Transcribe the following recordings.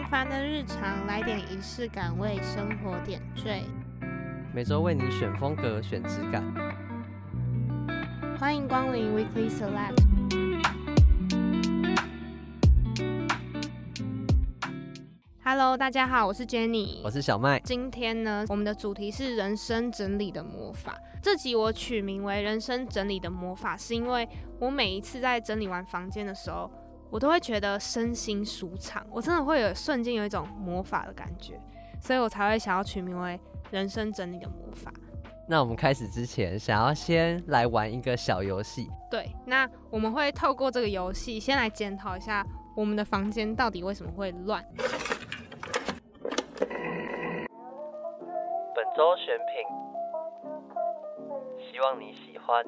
平凡的日常，来点仪式感，为生活点缀。每周为你选风格，选质感。欢迎光临 Weekly Select。Hello，大家好，我是 Jenny，我是小麦。今天呢，我们的主题是人生整理的魔法。这集我取名为“人生整理的魔法”，是因为我每一次在整理完房间的时候，我都会觉得身心舒畅，我真的会有瞬间有一种魔法的感觉，所以我才会想要取名为“人生整理的魔法”。那我们开始之前，想要先来玩一个小游戏。对，那我们会透过这个游戏，先来检讨一下我们的房间到底为什么会乱。本周选品，希望你喜欢。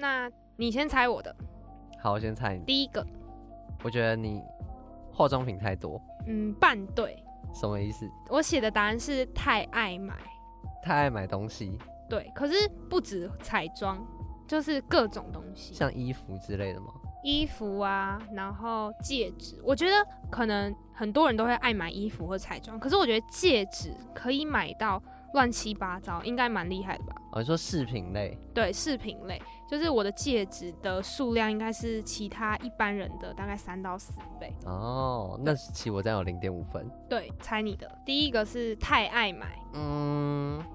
那你先猜我的。好，我先猜你。第一个，我觉得你化妆品太多。嗯，半对。什么意思？我写的答案是太爱买。太爱买东西。对，可是不止彩妆，就是各种东西，像衣服之类的吗？衣服啊，然后戒指，我觉得可能很多人都会爱买衣服或彩妆，可是我觉得戒指可以买到乱七八糟，应该蛮厉害的吧？哦，你说饰品类？对，饰品类，就是我的戒指的数量应该是其他一般人的大概三到四倍。哦，那其实我这样有零点五分。对，猜你的。第一个是太爱买。嗯，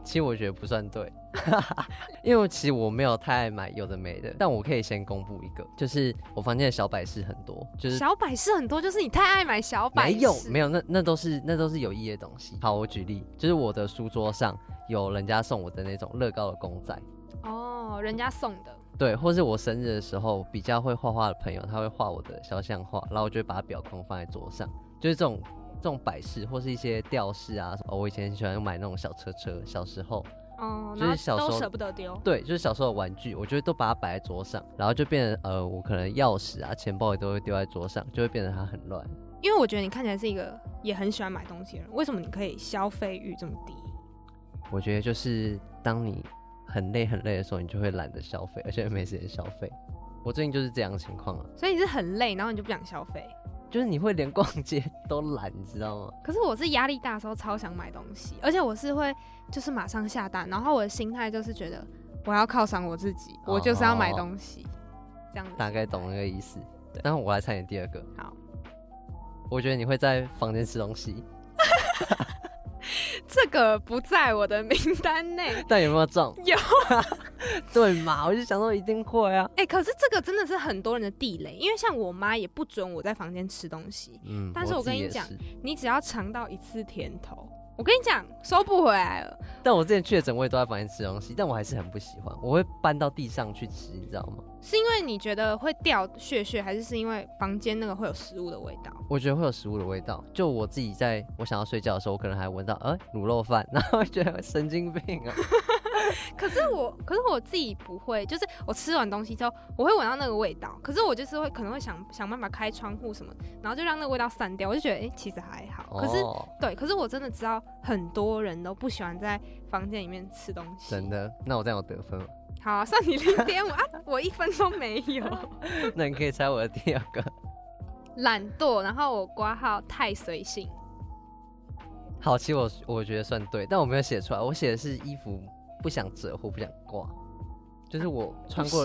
其实我觉得不算对。因为其实我没有太爱买有的没的，但我可以先公布一个，就是我房间的小摆饰很多，就是小摆饰很多，就是你太爱买小摆饰。没有没有，那那都是那都是有意义的东西。好，我举例，就是我的书桌上有人家送我的那种乐高的公仔。哦，人家送的。对，或是我生日的时候，比较会画画的朋友，他会画我的肖像画，然后我就会把它裱框放在桌上，就是这种这种摆饰或是一些吊饰啊。什么，我以前喜欢买那种小车车，小时候。哦，就是小时候都舍不得丢。对，就是小时候的玩具，我觉得都把它摆在桌上，然后就变成呃，我可能钥匙啊、钱包也都会丢在桌上，就会变得它很乱。因为我觉得你看起来是一个也很喜欢买东西的人，为什么你可以消费欲这么低？我觉得就是当你很累很累的时候，你就会懒得消费，而且没时间消费。我最近就是这样的情况啊。所以你是很累，然后你就不想消费？就是你会连逛街 都懒，你知道吗？可是我是压力大的时候超想买东西，而且我是会就是马上下单，然后我的心态就是觉得我要犒赏我自己，哦、我就是要买东西，这样子。大概懂那个意思。对，然后我来猜你第二个。好，我觉得你会在房间吃东西。这个不在我的名单内，但有没有中？有，对嘛？我就想说一定会啊。哎、欸，可是这个真的是很多人的地雷，因为像我妈也不准我在房间吃东西。嗯，但是我跟你讲，你只要尝到一次甜头。我跟你讲，收不回来了。但我之前确诊，我也都在房间吃东西，但我还是很不喜欢。我会搬到地上去吃，你知道吗？是因为你觉得会掉屑屑，还是是因为房间那个会有食物的味道？我觉得会有食物的味道。就我自己在我想要睡觉的时候，我可能还闻到呃卤肉饭，然后会觉得神经病啊。可是我，可是我自己不会，就是我吃完东西之后，我会闻到那个味道。可是我就是会可能会想想办法开窗户什么，然后就让那个味道散掉。我就觉得，哎、欸，其实还好。可是，哦、对，可是我真的知道很多人都不喜欢在房间里面吃东西。真的？那我这样有得分吗？好、啊，算你零点五啊，我一分都没有。那你可以猜我的第二个。懒惰，然后我挂号太随性。好，其实我我觉得算对，但我没有写出来。我写的是衣服。不想折或不想挂，就是我穿过，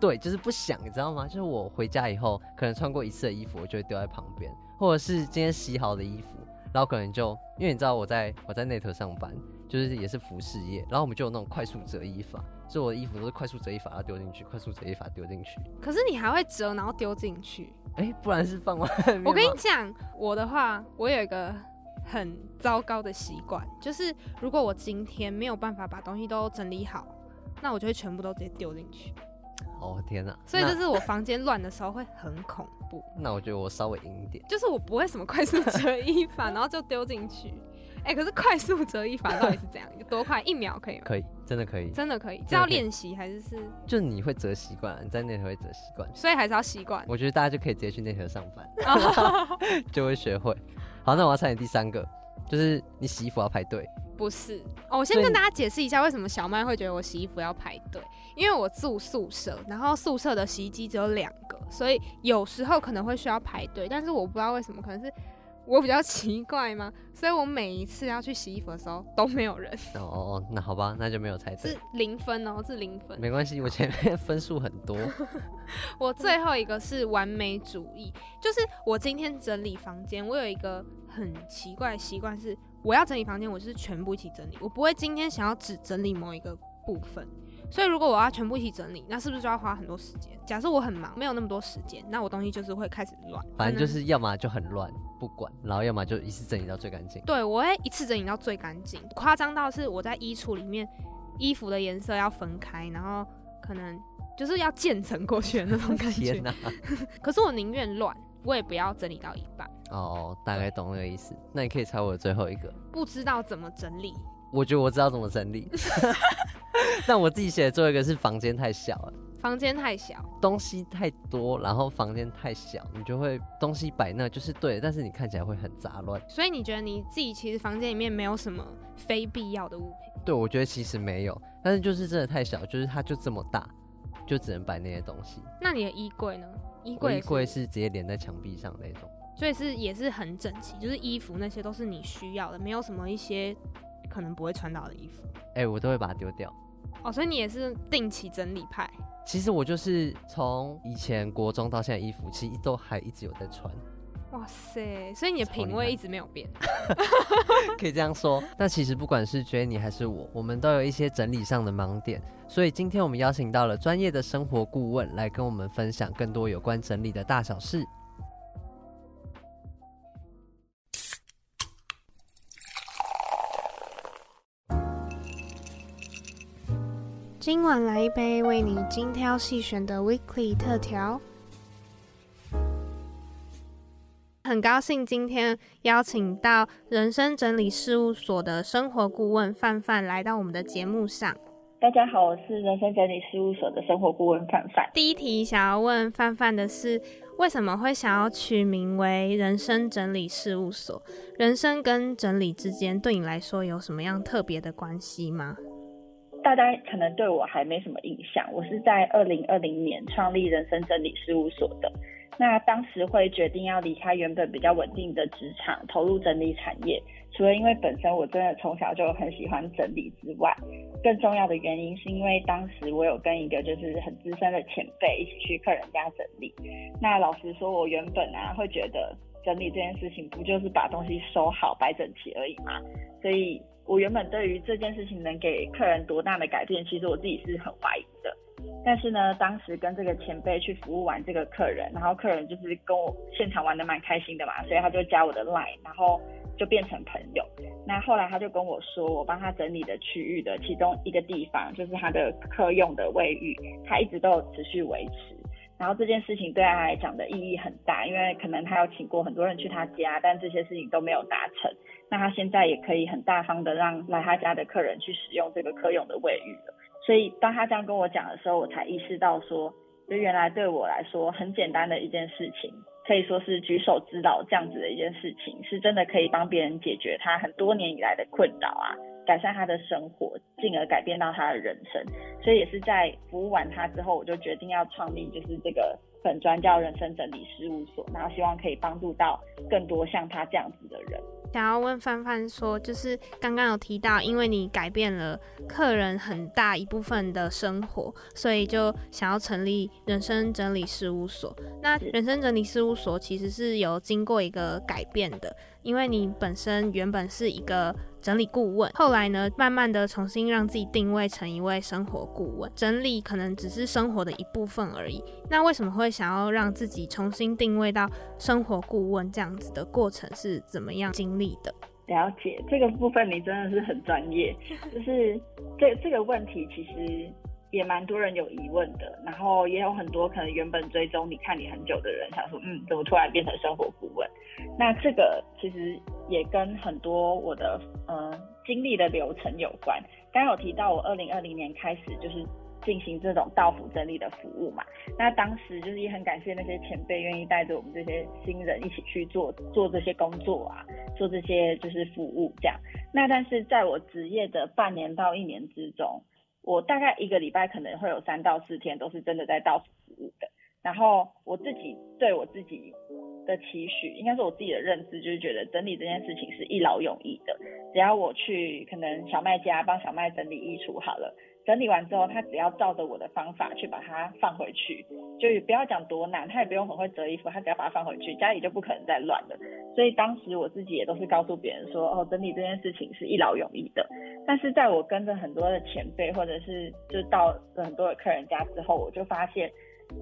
对，就是不想，你知道吗？就是我回家以后，可能穿过一次的衣服，我就会丢在旁边，或者是今天洗好的衣服，然后可能就因为你知道我在我在内头上班，就是也是服饰业，然后我们就有那种快速折衣法，所以我的衣服都是快速折衣法要丢进去，快速折衣法丢进去。可是你还会折，然后丢进去？哎、欸，不然是放外面。我跟你讲，我的话，我有一个。很糟糕的习惯，就是如果我今天没有办法把东西都整理好，那我就会全部都直接丢进去。哦天哪！所以就是我房间乱的时候会很恐怖。那我觉得我稍微赢一点，就是我不会什么快速折衣法，然后就丢进去。哎、欸，可是快速折衣法到底是怎样？有多快？一秒可以吗？可以，真的可以，真的可以。这要练习还是是？就你会折习惯，你在内特会折习惯，所以还是要习惯。我觉得大家就可以直接去内特上班，就会学会。好，那我要猜你第三个，就是你洗衣服要排队。不是哦，我先跟大家解释一下为什么小麦会觉得我洗衣服要排队，因为我住宿舍，然后宿舍的洗衣机只有两个，所以有时候可能会需要排队，但是我不知道为什么，可能是。我比较奇怪吗？所以我每一次要去洗衣服的时候都没有人。哦哦，那好吧，那就没有猜对。是零分哦，是零分。没关系，我前面分数很多。我最后一个是完美主义，就是我今天整理房间，我有一个很奇怪的习惯是，我要整理房间，我就是全部一起整理，我不会今天想要只整理某一个部分。所以如果我要全部一起整理，那是不是就要花很多时间？假设我很忙，没有那么多时间，那我东西就是会开始乱。反正就是要么就很乱，不管，然后要么就一次整理到最干净。对，我会一次整理到最干净，夸张到是我在衣橱里面衣服的颜色要分开，然后可能就是要渐层过去的那种感觉。天哪！可是我宁愿乱，我也不要整理到一半。哦，大概懂那个意思。那你可以猜我的最后一个。不知道怎么整理。我觉得我知道怎么整理。但我自己写的最后一个是房间太小了，房间太小，东西太多，然后房间太小，你就会东西摆那就是对，但是你看起来会很杂乱。所以你觉得你自己其实房间里面没有什么非必要的物品？对，我觉得其实没有，但是就是真的太小，就是它就这么大，就只能摆那些东西。那你的衣柜呢？衣柜衣柜是直接连在墙壁上那种，所以是也是很整齐，就是衣服那些都是你需要的，没有什么一些可能不会穿到的衣服。哎、欸，我都会把它丢掉。哦，所以你也是定期整理派。其实我就是从以前国中到现在，衣服其实都还一直有在穿。哇塞，所以你的品味一直没有变。可以这样说。那其实不管是 Jenny 还是我，我们都有一些整理上的盲点。所以今天我们邀请到了专业的生活顾问来跟我们分享更多有关整理的大小事。今晚来一杯为你精挑细选的 Weekly 特调。很高兴今天邀请到人生整理事务所的生活顾问范范来到我们的节目上。大家好，我是人生整理事务所的生活顾问范范。第一题想要问范范的是，为什么会想要取名为人生整理事务所？人生跟整理之间对你来说有什么样特别的关系吗？大家可能对我还没什么印象，我是在二零二零年创立人生整理事务所的。那当时会决定要离开原本比较稳定的职场，投入整理产业，除了因为本身我真的从小就很喜欢整理之外，更重要的原因是因为当时我有跟一个就是很资深的前辈一起去客人家整理。那老实说，我原本啊会觉得整理这件事情不就是把东西收好摆整齐而已吗？所以。我原本对于这件事情能给客人多大的改变，其实我自己是很怀疑的。但是呢，当时跟这个前辈去服务完这个客人，然后客人就是跟我现场玩的蛮开心的嘛，所以他就加我的 line，然后就变成朋友。那后来他就跟我说，我帮他整理的区域的其中一个地方，就是他的客用的卫浴，他一直都有持续维持。然后这件事情对他来讲的意义很大，因为可能他有请过很多人去他家，但这些事情都没有达成。那他现在也可以很大方的让来他家的客人去使用这个客用的卫浴了。所以当他这样跟我讲的时候，我才意识到说，就原来对我来说很简单的一件事情，可以说是举手之劳这样子的一件事情，是真的可以帮别人解决他很多年以来的困扰啊。改善他的生活，进而改变到他的人生，所以也是在服务完他之后，我就决定要创立就是这个本专叫人生整理事务所，然后希望可以帮助到更多像他这样子的人。想要问范范说，就是刚刚有提到，因为你改变了客人很大一部分的生活，所以就想要成立人生整理事务所。那人生整理事务所其实是有经过一个改变的，因为你本身原本是一个整理顾问，后来呢，慢慢的重新让自己定位成一位生活顾问。整理可能只是生活的一部分而已。那为什么会想要让自己重新定位到生活顾问这样子的过程是怎么样经历的？了解这个部分，你真的是很专业。就是这这个问题，其实也蛮多人有疑问的。然后也有很多可能原本追踪你看你很久的人，想说，嗯，怎么突然变成生活顾问？那这个其实也跟很多我的呃经历的流程有关。刚有提到，我二零二零年开始就是进行这种到府整理的服务嘛。那当时就是也很感谢那些前辈愿意带着我们这些新人一起去做做这些工作啊，做这些就是服务这样。那但是在我职业的半年到一年之中，我大概一个礼拜可能会有三到四天都是真的在倒数十五的。然后我自己对我自己的期许，应该是我自己的认知，就是觉得整理这件事情是一劳永逸的。只要我去可能小麦家帮小麦整理衣橱好了，整理完之后，他只要照着我的方法去把它放回去，就不要讲多难，他也不用很会折衣服，他只要把它放回去，家里就不可能再乱了。所以当时我自己也都是告诉别人说，哦，整理这件事情是一劳永逸的。但是在我跟着很多的前辈，或者是就到很多的客人家之后，我就发现。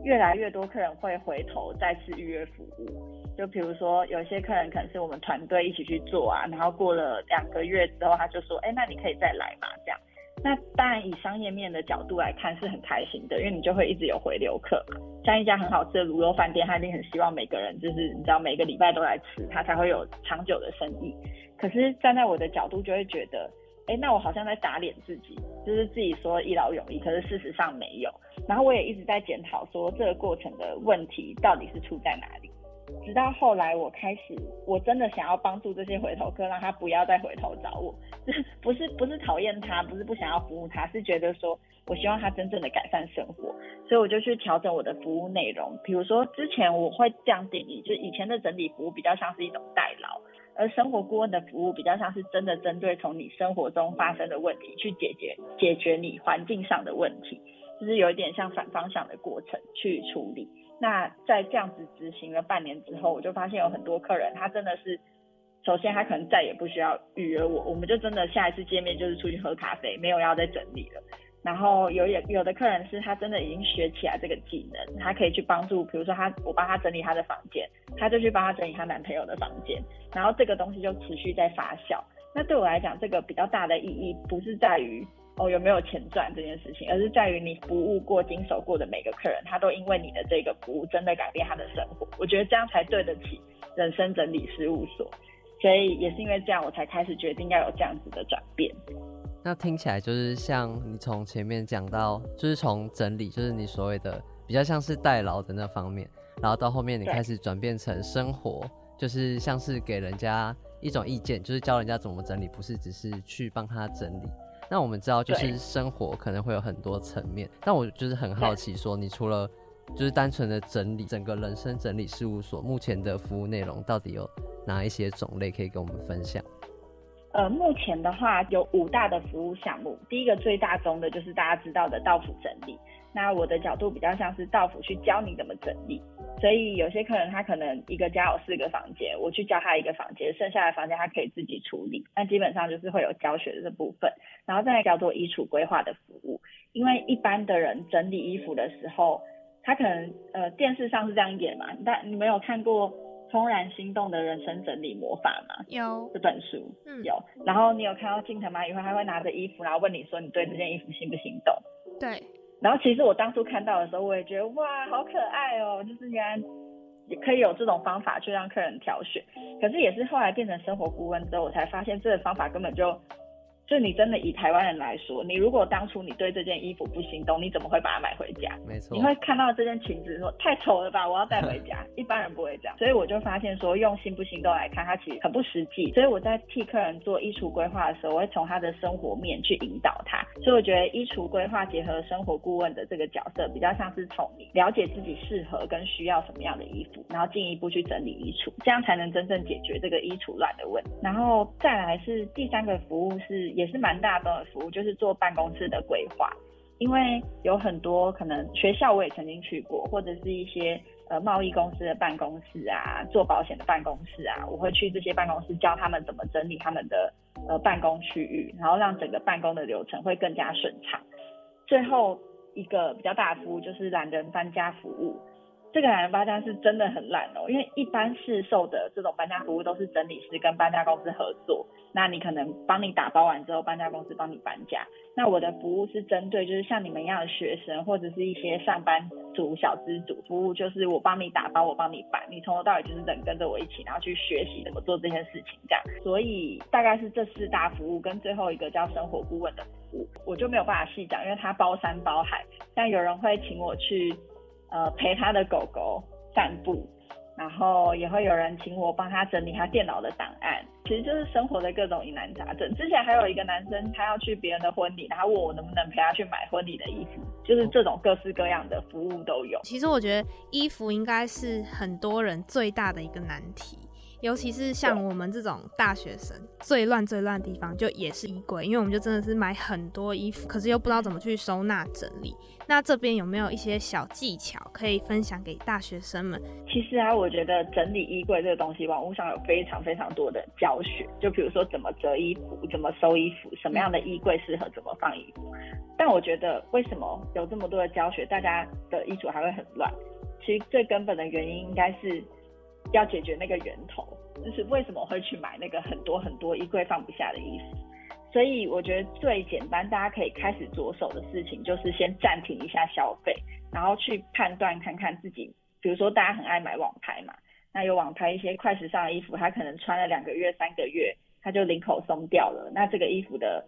越来越多客人会回头再次预约服务，就比如说有些客人可能是我们团队一起去做啊，然后过了两个月之后，他就说，哎，那你可以再来嘛，这样。那当然以商业面的角度来看是很开心的，因为你就会一直有回流客。像一家很好吃的卤肉饭店，他一定很希望每个人就是你知道每个礼拜都来吃，他才会有长久的生意。可是站在我的角度就会觉得。哎，那我好像在打脸自己，就是自己说一劳永逸，可是事实上没有。然后我也一直在检讨，说这个过程的问题到底是出在哪里。直到后来我开始，我真的想要帮助这些回头客，让他不要再回头找我，就是不是不是讨厌他，不是不想要服务他，是觉得说我希望他真正的改善生活，所以我就去调整我的服务内容。比如说之前我会这样定义，就以前的整理服务比较像是一种代劳。而生活顾问的服务比较像是真的针对从你生活中发生的问题去解决解决你环境上的问题，就是有一点像反方向的过程去处理。那在这样子执行了半年之后，我就发现有很多客人他真的是，首先他可能再也不需要预约我，我们就真的下一次见面就是出去喝咖啡，没有要再整理了。然后有也有的客人是他真的已经学起来这个技能，他可以去帮助，比如说他我帮他整理他的房间，他就去帮他整理他男朋友的房间，然后这个东西就持续在发酵。那对我来讲，这个比较大的意义不是在于哦有没有钱赚这件事情，而是在于你服务过、经手过的每个客人，他都因为你的这个服务真的改变他的生活。我觉得这样才对得起人生整理事务所，所以也是因为这样，我才开始决定要有这样子的转变。那听起来就是像你从前面讲到，就是从整理，就是你所谓的比较像是代劳的那方面，然后到后面你开始转变成生活，就是像是给人家一种意见，就是教人家怎么整理，不是只是去帮他整理。那我们知道，就是生活可能会有很多层面，但我就是很好奇，说你除了就是单纯的整理，整个人生整理事务所目前的服务内容到底有哪一些种类可以跟我们分享？呃，目前的话有五大的服务项目。第一个最大宗的就是大家知道的到府整理。那我的角度比较像是到府去教你怎么整理，所以有些客人他可能一个家有四个房间，我去教他一个房间，剩下的房间他可以自己处理。那基本上就是会有教学的这部分，然后再来叫做衣橱规划的服务。因为一般的人整理衣服的时候，他可能呃电视上是这样演嘛，但你没有看过。怦然心动的人生整理魔法吗？有这本书，嗯，有。然后你有看到近藤麻以后，他会拿着衣服，然后问你说，你对这件衣服心不心动？对。然后其实我当初看到的时候，我也觉得哇，好可爱哦，就是原来也可以有这种方法去让客人挑选。可是也是后来变成生活顾问之后，我才发现这个方法根本就。就你真的以台湾人来说，你如果当初你对这件衣服不心动，你怎么会把它买回家？没错，你会看到这件裙子说太丑了吧，我要带回家。一般人不会这样，所以我就发现说用心不心动来看，它其实很不实际。所以我在替客人做衣橱规划的时候，我会从他的生活面去引导他。所以我觉得衣橱规划结合生活顾问的这个角色，比较像是从你了解自己适合跟需要什么样的衣服，然后进一步去整理衣橱，这样才能真正解决这个衣橱乱的问题。然后再来是第三个服务是。也是蛮大的服务，就是做办公室的规划，因为有很多可能学校我也曾经去过，或者是一些呃贸易公司的办公室啊，做保险的办公室啊，我会去这些办公室教他们怎么整理他们的呃办公区域，然后让整个办公的流程会更加顺畅。最后一个比较大的服务就是懒人搬家服务。这个懒人搬家是真的很懒哦，因为一般市售的这种搬家服务都是整理师跟搬家公司合作，那你可能帮你打包完之后，搬家公司帮你搬家。那我的服务是针对就是像你们一样的学生或者是一些上班族、小资族，服务就是我帮你打包，我帮你搬，你从头到尾就是等跟着我一起，然后去学习怎么做这件事情这样。所以大概是这四大服务跟最后一个叫生活顾问的服务。我就没有办法细讲，因为它包山包海。但有人会请我去，呃，陪他的狗狗散步。然后也会有人请我帮他整理他电脑的档案，其实就是生活的各种疑难杂症。之前还有一个男生，他要去别人的婚礼，他问我能不能陪他去买婚礼的衣服，就是这种各式各样的服务都有。其实我觉得衣服应该是很多人最大的一个难题。尤其是像我们这种大学生，最乱最乱的地方就也是衣柜，因为我们就真的是买很多衣服，可是又不知道怎么去收纳整理。那这边有没有一些小技巧可以分享给大学生们？其实啊，我觉得整理衣柜这个东西，网络上有非常非常多的教学，就比如说怎么折衣服、怎么收衣服、什么样的衣柜适合怎么放衣服。但我觉得，为什么有这么多的教学，大家的衣橱还会很乱？其实最根本的原因应该是。要解决那个源头，就是为什么我会去买那个很多很多衣柜放不下的衣服。所以我觉得最简单，大家可以开始着手的事情，就是先暂停一下消费，然后去判断看看自己，比如说大家很爱买网拍嘛，那有网拍一些快时尚的衣服，他可能穿了两个月、三个月，他就领口松掉了，那这个衣服的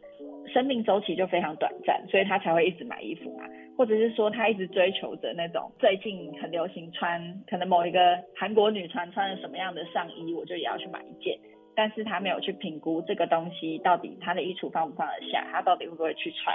生命周期就非常短暂，所以他才会一直买衣服嘛。或者是说他一直追求着那种最近很流行穿，可能某一个韩国女团穿了什么样的上衣，我就也要去买一件。但是他没有去评估这个东西到底他的衣橱放不放得下，他到底会不会去穿，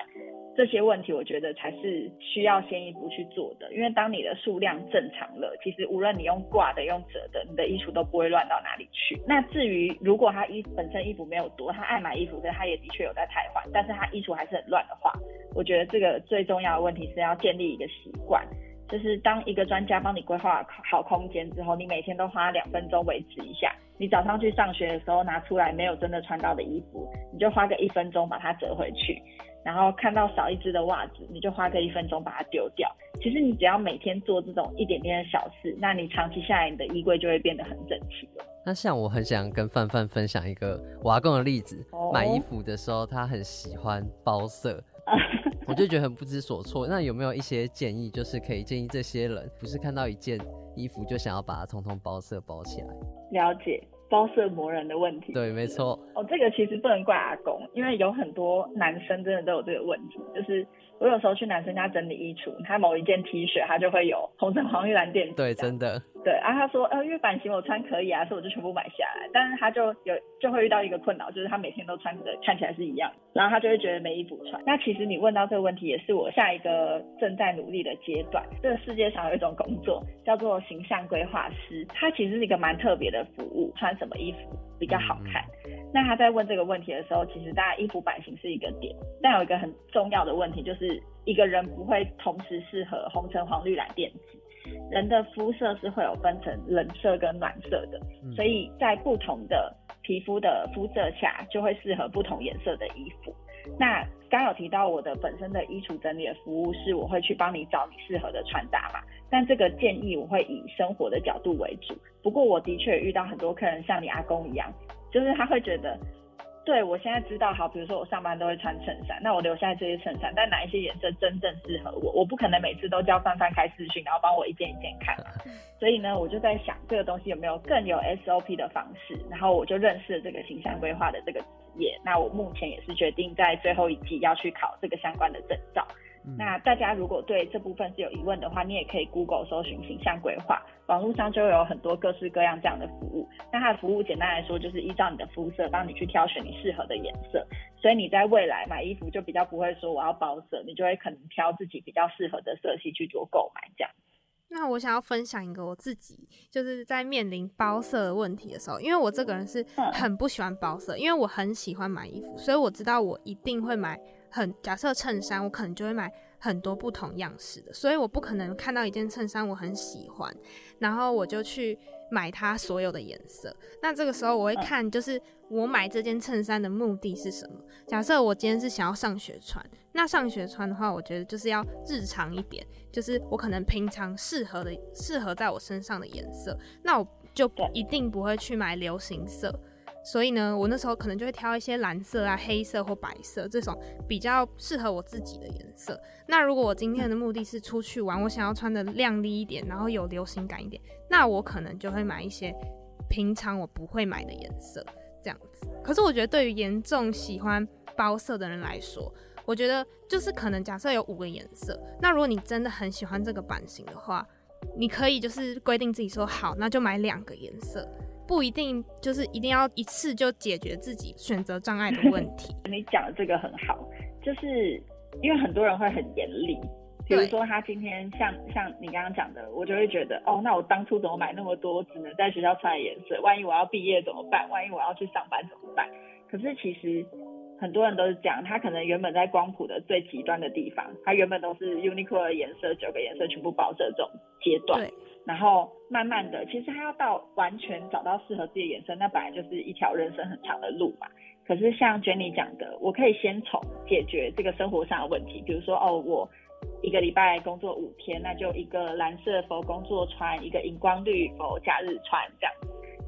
这些问题我觉得才是需要先一步去做的。因为当你的数量正常了，其实无论你用挂的用折的，你的衣橱都不会乱到哪里去。那至于如果他衣本身衣服没有多，他爱买衣服，可是他也的确有在汰换，但是他衣橱还是很乱的话，我觉得这个最重要的问题是要建立一个习惯。就是当一个专家帮你规划好空间之后，你每天都花两分钟维持一下。你早上去上学的时候拿出来没有真的穿到的衣服，你就花个一分钟把它折回去。然后看到少一只的袜子，你就花个一分钟把它丢掉。其实你只要每天做这种一点点的小事，那你长期下来，你的衣柜就会变得很整齐了。那像我很想跟范范分享一个我阿公的例子，哦、买衣服的时候他很喜欢包色。我就觉得很不知所措。那有没有一些建议，就是可以建议这些人，不是看到一件衣服就想要把它通通包色包起来？了解包色魔人的问题。对，没错。哦，这个其实不能怪阿公，因为有很多男生真的都有这个问题，就是。我有时候去男生家整理衣橱，他某一件 T 恤，他就会有红橙黄绿蓝靛紫。对，真的。对，然后他说，呃，因为版型我穿可以啊，所以我就全部买下来。但是他就有就会遇到一个困扰，就是他每天都穿的看起来是一样，然后他就会觉得没衣服穿。那其实你问到这个问题，也是我下一个正在努力的阶段。这个世界上有一种工作叫做形象规划师，他其实是一个蛮特别的服务，穿什么衣服比较好看。嗯那他在问这个问题的时候，其实大家衣服版型是一个点，但有一个很重要的问题，就是一个人不会同时适合红橙黄绿蓝靛紫。人的肤色是会有分成冷色跟暖色的，所以在不同的皮肤的肤色下，就会适合不同颜色的衣服。那刚有提到我的本身的衣橱整理的服务是，我会去帮你找你适合的穿搭嘛，但这个建议我会以生活的角度为主。不过我的确遇到很多客人像你阿公一样。就是他会觉得，对，我现在知道，好，比如说我上班都会穿衬衫，那我留下这些衬衫，但哪一些颜色真正适合我？我不可能每次都叫范范开视讯，然后帮我一件一件看。所以呢，我就在想这个东西有没有更有 SOP 的方式，然后我就认识了这个形象规划的这个职业。那我目前也是决定在最后一季要去考这个相关的证照。那大家如果对这部分是有疑问的话，你也可以 Google 搜寻形象规划，网络上就会有很多各式各样这样的服务。那它的服务简单来说，就是依照你的肤色帮你去挑选你适合的颜色，所以你在未来买衣服就比较不会说我要包色，你就会可能挑自己比较适合的色系去做购买这样。那我想要分享一个我自己就是在面临包色的问题的时候，因为我这个人是很不喜欢包色，因为我很喜欢买衣服，所以我知道我一定会买。很假设衬衫，我可能就会买很多不同样式的，所以我不可能看到一件衬衫我很喜欢，然后我就去买它所有的颜色。那这个时候我会看，就是我买这件衬衫的目的是什么？假设我今天是想要上学穿，那上学穿的话，我觉得就是要日常一点，就是我可能平常适合的、适合在我身上的颜色，那我就一定不会去买流行色。所以呢，我那时候可能就会挑一些蓝色啊、黑色或白色这种比较适合我自己的颜色。那如果我今天的目的是出去玩，我想要穿的亮丽一点，然后有流行感一点，那我可能就会买一些平常我不会买的颜色，这样子。可是我觉得对于严重喜欢包色的人来说，我觉得就是可能假设有五个颜色，那如果你真的很喜欢这个版型的话，你可以就是规定自己说好，那就买两个颜色，不一定就是一定要一次就解决自己选择障碍的问题。你讲的这个很好，就是因为很多人会很严厉，比如说他今天像像你刚刚讲的，我就会觉得哦，那我当初怎么买那么多只能在学校穿的颜色？万一我要毕业怎么办？万一我要去上班怎么办？可是其实。很多人都是讲，他可能原本在光谱的最极端的地方，他原本都是 Uniqlo 的颜色，九个颜色全部包着这种阶段。然后慢慢的，其实他要到完全找到适合自己的颜色，那本来就是一条人生很长的路嘛。可是像 Jenny 讲的，我可以先从解决这个生活上的问题，比如说哦，我一个礼拜工作五天，那就一个蓝色佛工作穿，一个荧光绿佛假日穿这样。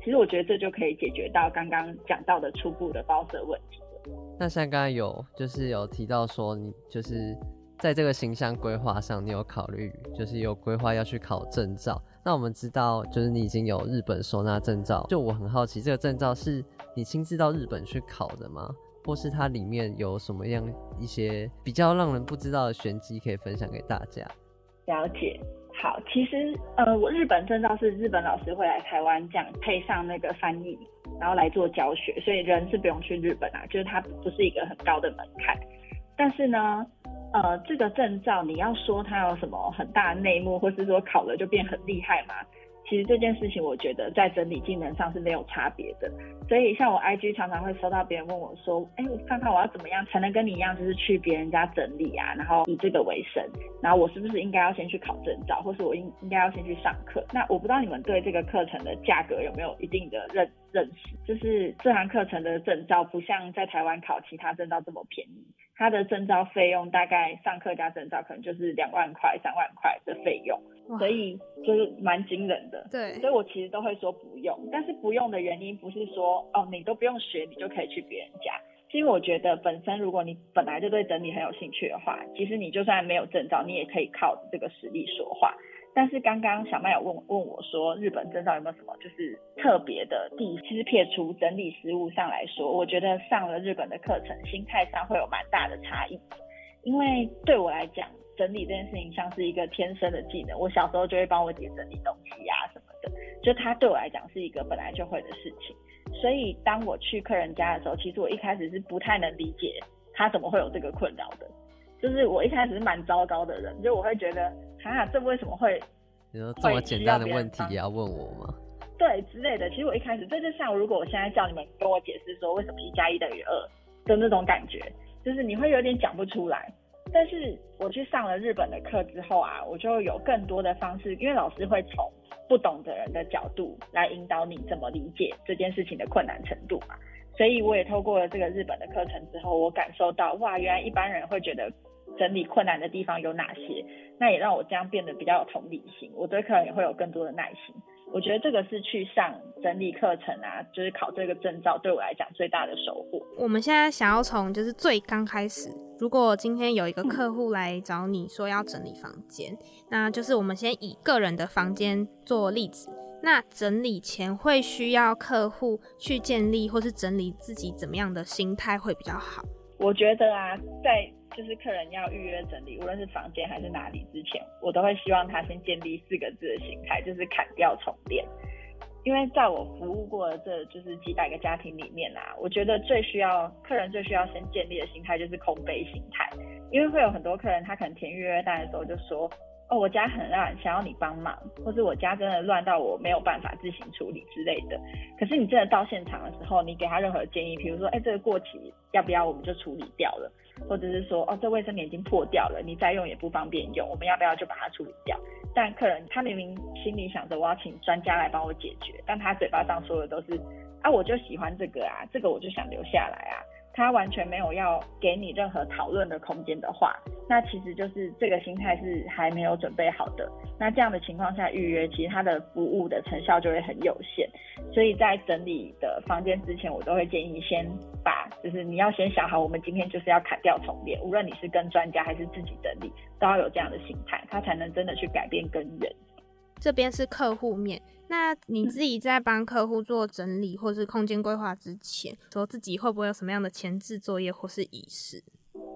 其实我觉得这就可以解决到刚刚讲到的初步的包色问题。那像刚才有就是有提到说，你就是在这个形象规划上，你有考虑就是有规划要去考证照。那我们知道，就是你已经有日本收纳证照，就我很好奇，这个证照是你亲自到日本去考的吗？或是它里面有什么样一些比较让人不知道的玄机可以分享给大家？了解。好，其实呃，我日本证照是日本老师会来台湾讲，配上那个翻译，然后来做教学，所以人是不用去日本啊，就是它不是一个很高的门槛。但是呢，呃，这个证照你要说它有什么很大的内幕，或是说考了就变很厉害吗？其实这件事情，我觉得在整理技能上是没有差别的。所以像我 IG 常常会收到别人问我说：“哎，我看看我要怎么样才能跟你一样，就是去别人家整理啊，然后以这个为生。然后我是不是应该要先去考证照，或是我应应该要先去上课？那我不知道你们对这个课程的价格有没有一定的认认识？就是这堂课程的证照不像在台湾考其他证照这么便宜，它的证照费用大概上课加证照可能就是两万块、三万块的费用。”所以就是蛮惊人的，对，所以我其实都会说不用，但是不用的原因不是说哦，你都不用学，你就可以去别人家，是因为我觉得本身如果你本来就对整理很有兴趣的话，其实你就算没有证照，你也可以靠这个实力说话。但是刚刚小麦有问问我说，日本证照有没有什么就是特别的地方？其实撇除整理实务上来说，我觉得上了日本的课程，心态上会有蛮大的差异，因为对我来讲。整理这件事情像是一个天生的技能，我小时候就会帮我姐整理东西啊什么的，就它对我来讲是一个本来就会的事情。所以当我去客人家的时候，其实我一开始是不太能理解他怎么会有这个困扰的，就是我一开始是蛮糟糕的人，就我会觉得，哈、啊，这为什么会？你说这么简单的问题也要问我吗？对，之类的。其实我一开始，这就像如果我现在叫你们跟我解释说为什么一加一等于二的那种感觉，就是你会有点讲不出来。但是我去上了日本的课之后啊，我就有更多的方式，因为老师会从不懂的人的角度来引导你怎么理解这件事情的困难程度嘛。所以我也透过了这个日本的课程之后，我感受到哇，原来一般人会觉得整理困难的地方有哪些，那也让我这样变得比较有同理心，我对客人也会有更多的耐心。我觉得这个是去上整理课程啊，就是考这个证照，对我来讲最大的收获。我们现在想要从就是最刚开始，如果今天有一个客户来找你说要整理房间，那就是我们先以个人的房间做例子。那整理前会需要客户去建立或是整理自己怎么样的心态会比较好？我觉得啊，在就是客人要预约整理，无论是房间还是哪里之前，我都会希望他先建立四个字的形态，就是砍掉重练。因为在我服务过的这就是几百个家庭里面啊，我觉得最需要客人最需要先建立的心态就是空杯心态，因为会有很多客人他可能填预约单的时候就说。哦，我家很乱，想要你帮忙，或是我家真的乱到我没有办法自行处理之类的。可是你真的到现场的时候，你给他任何建议，比如说，哎，这个过期要不要我们就处理掉了，或者是说，哦，这卫生棉已经破掉了，你再用也不方便用，我们要不要就把它处理掉？但客人他明明心里想着我要请专家来帮我解决，但他嘴巴上说的都是，啊，我就喜欢这个啊，这个我就想留下来啊。他完全没有要给你任何讨论的空间的话，那其实就是这个心态是还没有准备好的。那这样的情况下预约，其实他的服务的成效就会很有限。所以在整理的房间之前，我都会建议先把，就是你要先想好，我们今天就是要砍掉重练，无论你是跟专家还是自己整理，都要有这样的心态，他才能真的去改变根源。这边是客户面，那你自己在帮客户做整理或是空间规划之前，说自己会不会有什么样的前置作业或是仪式？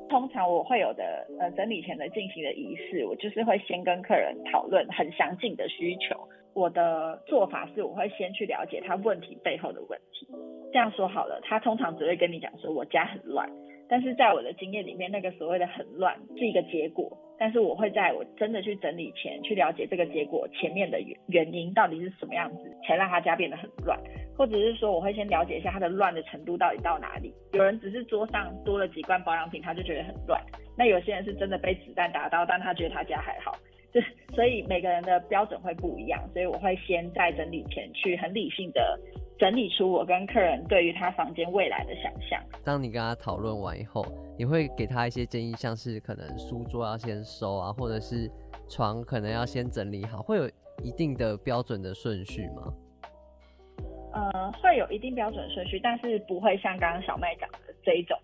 通常我会有的呃整理前的进行的仪式，我就是会先跟客人讨论很详尽的需求。我的做法是，我会先去了解他问题背后的问题。这样说好了，他通常只会跟你讲说我家很乱，但是在我的经验里面，那个所谓的很乱是一个结果。但是我会在我真的去整理前去了解这个结果前面的原原因到底是什么样子，才让他家变得很乱，或者是说我会先了解一下他的乱的程度到底到哪里。有人只是桌上多了几罐保养品，他就觉得很乱；那有些人是真的被子弹打到，但他觉得他家还好。就 所以每个人的标准会不一样，所以我会先在整理前去很理性的整理出我跟客人对于他房间未来的想象。当你跟他讨论完以后，你会给他一些建议，像是可能书桌要先收啊，或者是床可能要先整理好，会有一定的标准的顺序吗？呃，会有一定标准顺序，但是不会像刚刚小麦讲的这一种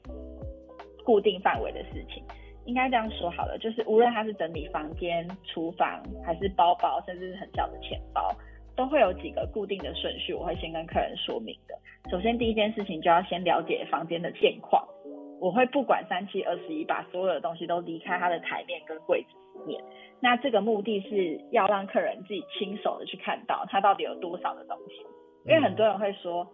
固定范围的事情。应该这样说好了，就是无论他是整理房间、厨房，还是包包，甚至是很小的钱包，都会有几个固定的顺序，我会先跟客人说明的。首先，第一件事情就要先了解房间的现况，我会不管三七二十一，把所有的东西都离开他的台面跟柜子里面。那这个目的是要让客人自己亲手的去看到他到底有多少的东西，因为很多人会说。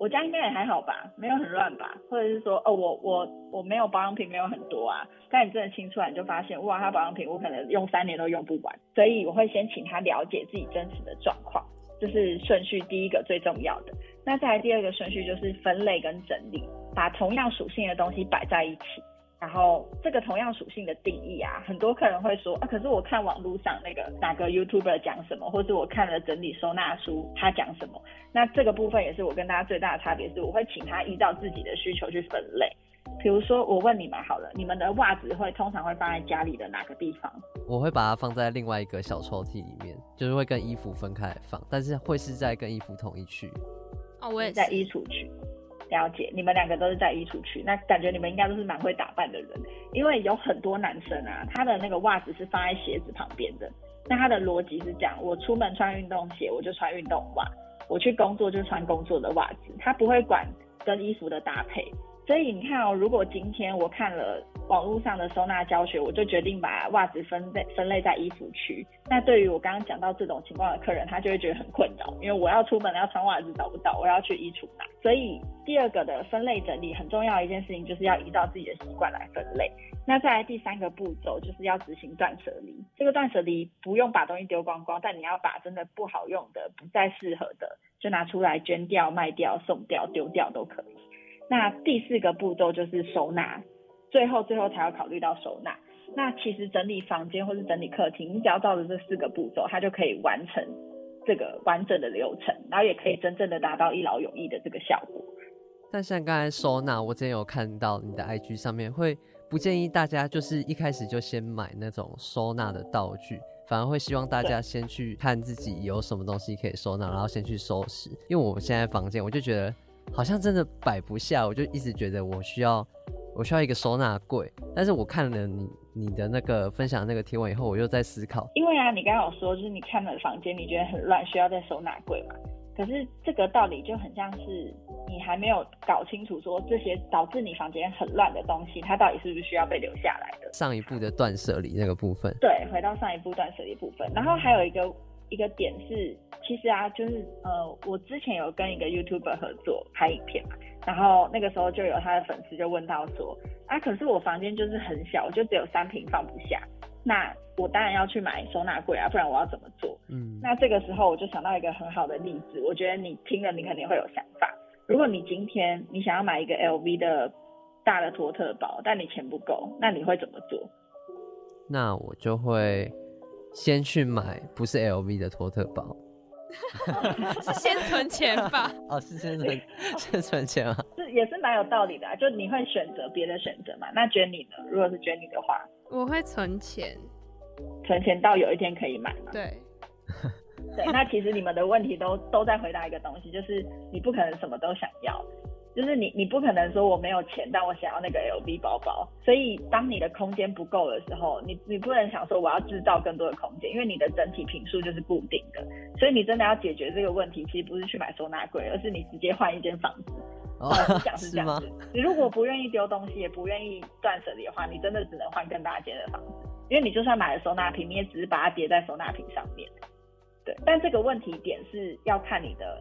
我家应该也还好吧，没有很乱吧，或者是说，哦，我我我没有保养品，没有很多啊。但你真的清出来，你就发现，哇，他保养品我可能用三年都用不完。所以我会先请他了解自己真实的状况，这是顺序第一个最重要的。那再来第二个顺序就是分类跟整理，把同样属性的东西摆在一起。然后这个同样属性的定义啊，很多客人会说啊，可是我看网络上那个哪个 YouTuber 讲什么，或是我看了整理收纳书他讲什么，那这个部分也是我跟大家最大的差别，是我会请他依照自己的需求去分类。比如说我问你们好了，你们的袜子会通常会放在家里的哪个地方？我会把它放在另外一个小抽屉里面，就是会跟衣服分开来放，但是会是在跟衣服同一区。哦，我也在衣橱区。了解，你们两个都是在衣橱区，那感觉你们应该都是蛮会打扮的人，因为有很多男生啊，他的那个袜子是放在鞋子旁边的，那他的逻辑是这样：我出门穿运动鞋，我就穿运动袜；我去工作就穿工作的袜子，他不会管跟衣服的搭配。所以你看哦，如果今天我看了网络上的收纳教学，我就决定把袜子分类分类在衣服区。那对于我刚刚讲到这种情况的客人，他就会觉得很困扰，因为我要出门要穿袜子找不到，我要去衣橱拿。所以第二个的分类整理很重要的一件事情，就是要依照自己的习惯来分类。那再来第三个步骤，就是要执行断舍离。这个断舍离不用把东西丢光光，但你要把真的不好用的、不再适合的，就拿出来捐掉、卖掉、送掉、丢掉都可以。那第四个步骤就是收纳，最后最后才要考虑到收纳。那其实整理房间或是整理客厅，你只要照着这四个步骤，它就可以完成这个完整的流程，然后也可以真正的达到一劳永逸的这个效果。但像刚才收纳，我之前有看到你的 IG 上面会不建议大家就是一开始就先买那种收纳的道具，反而会希望大家先去看自己有什么东西可以收纳，然后先去收拾。因为我现在房间，我就觉得。好像真的摆不下，我就一直觉得我需要，我需要一个收纳柜。但是我看了你你的那个分享那个贴文以后，我又在思考。因为啊，你刚刚有说，就是你看了房间，你觉得很乱，需要再收纳柜嘛？可是这个道理就很像是你还没有搞清楚，说这些导致你房间很乱的东西，它到底是不是需要被留下来的？上一步的断舍离那个部分。对，回到上一步断舍离部分，然后还有一个。一个点是，其实啊，就是呃，我之前有跟一个 YouTuber 合作拍影片嘛，然后那个时候就有他的粉丝就问到说，啊，可是我房间就是很小，我就只有三平放不下，那我当然要去买收纳柜啊，不然我要怎么做？嗯，那这个时候我就想到一个很好的例子，我觉得你听了你肯定会有想法。如果你今天你想要买一个 LV 的大的托特包，但你钱不够，那你会怎么做？那我就会。先去买不是 LV 的托特包，是先存钱吧？哦，是先存，先存钱啊，是也是蛮有道理的啊。就你会选择别的选择嘛？那娟你呢？如果是娟你的话，我会存钱，存钱到有一天可以买嘛？对，对。那其实你们的问题都都在回答一个东西，就是你不可能什么都想要。就是你，你不可能说我没有钱，但我想要那个 LV 包包。所以当你的空间不够的时候，你你不能想说我要制造更多的空间，因为你的整体坪数就是固定的。所以你真的要解决这个问题，其实不是去买收纳柜，而是你直接换一间房子。讲是这样子。你如果不愿意丢东西，也不愿意断舍离的话，你真的只能换更大间的房子，因为你就算买了收纳品，你也只是把它叠在收纳品上面。对，但这个问题点是要看你的，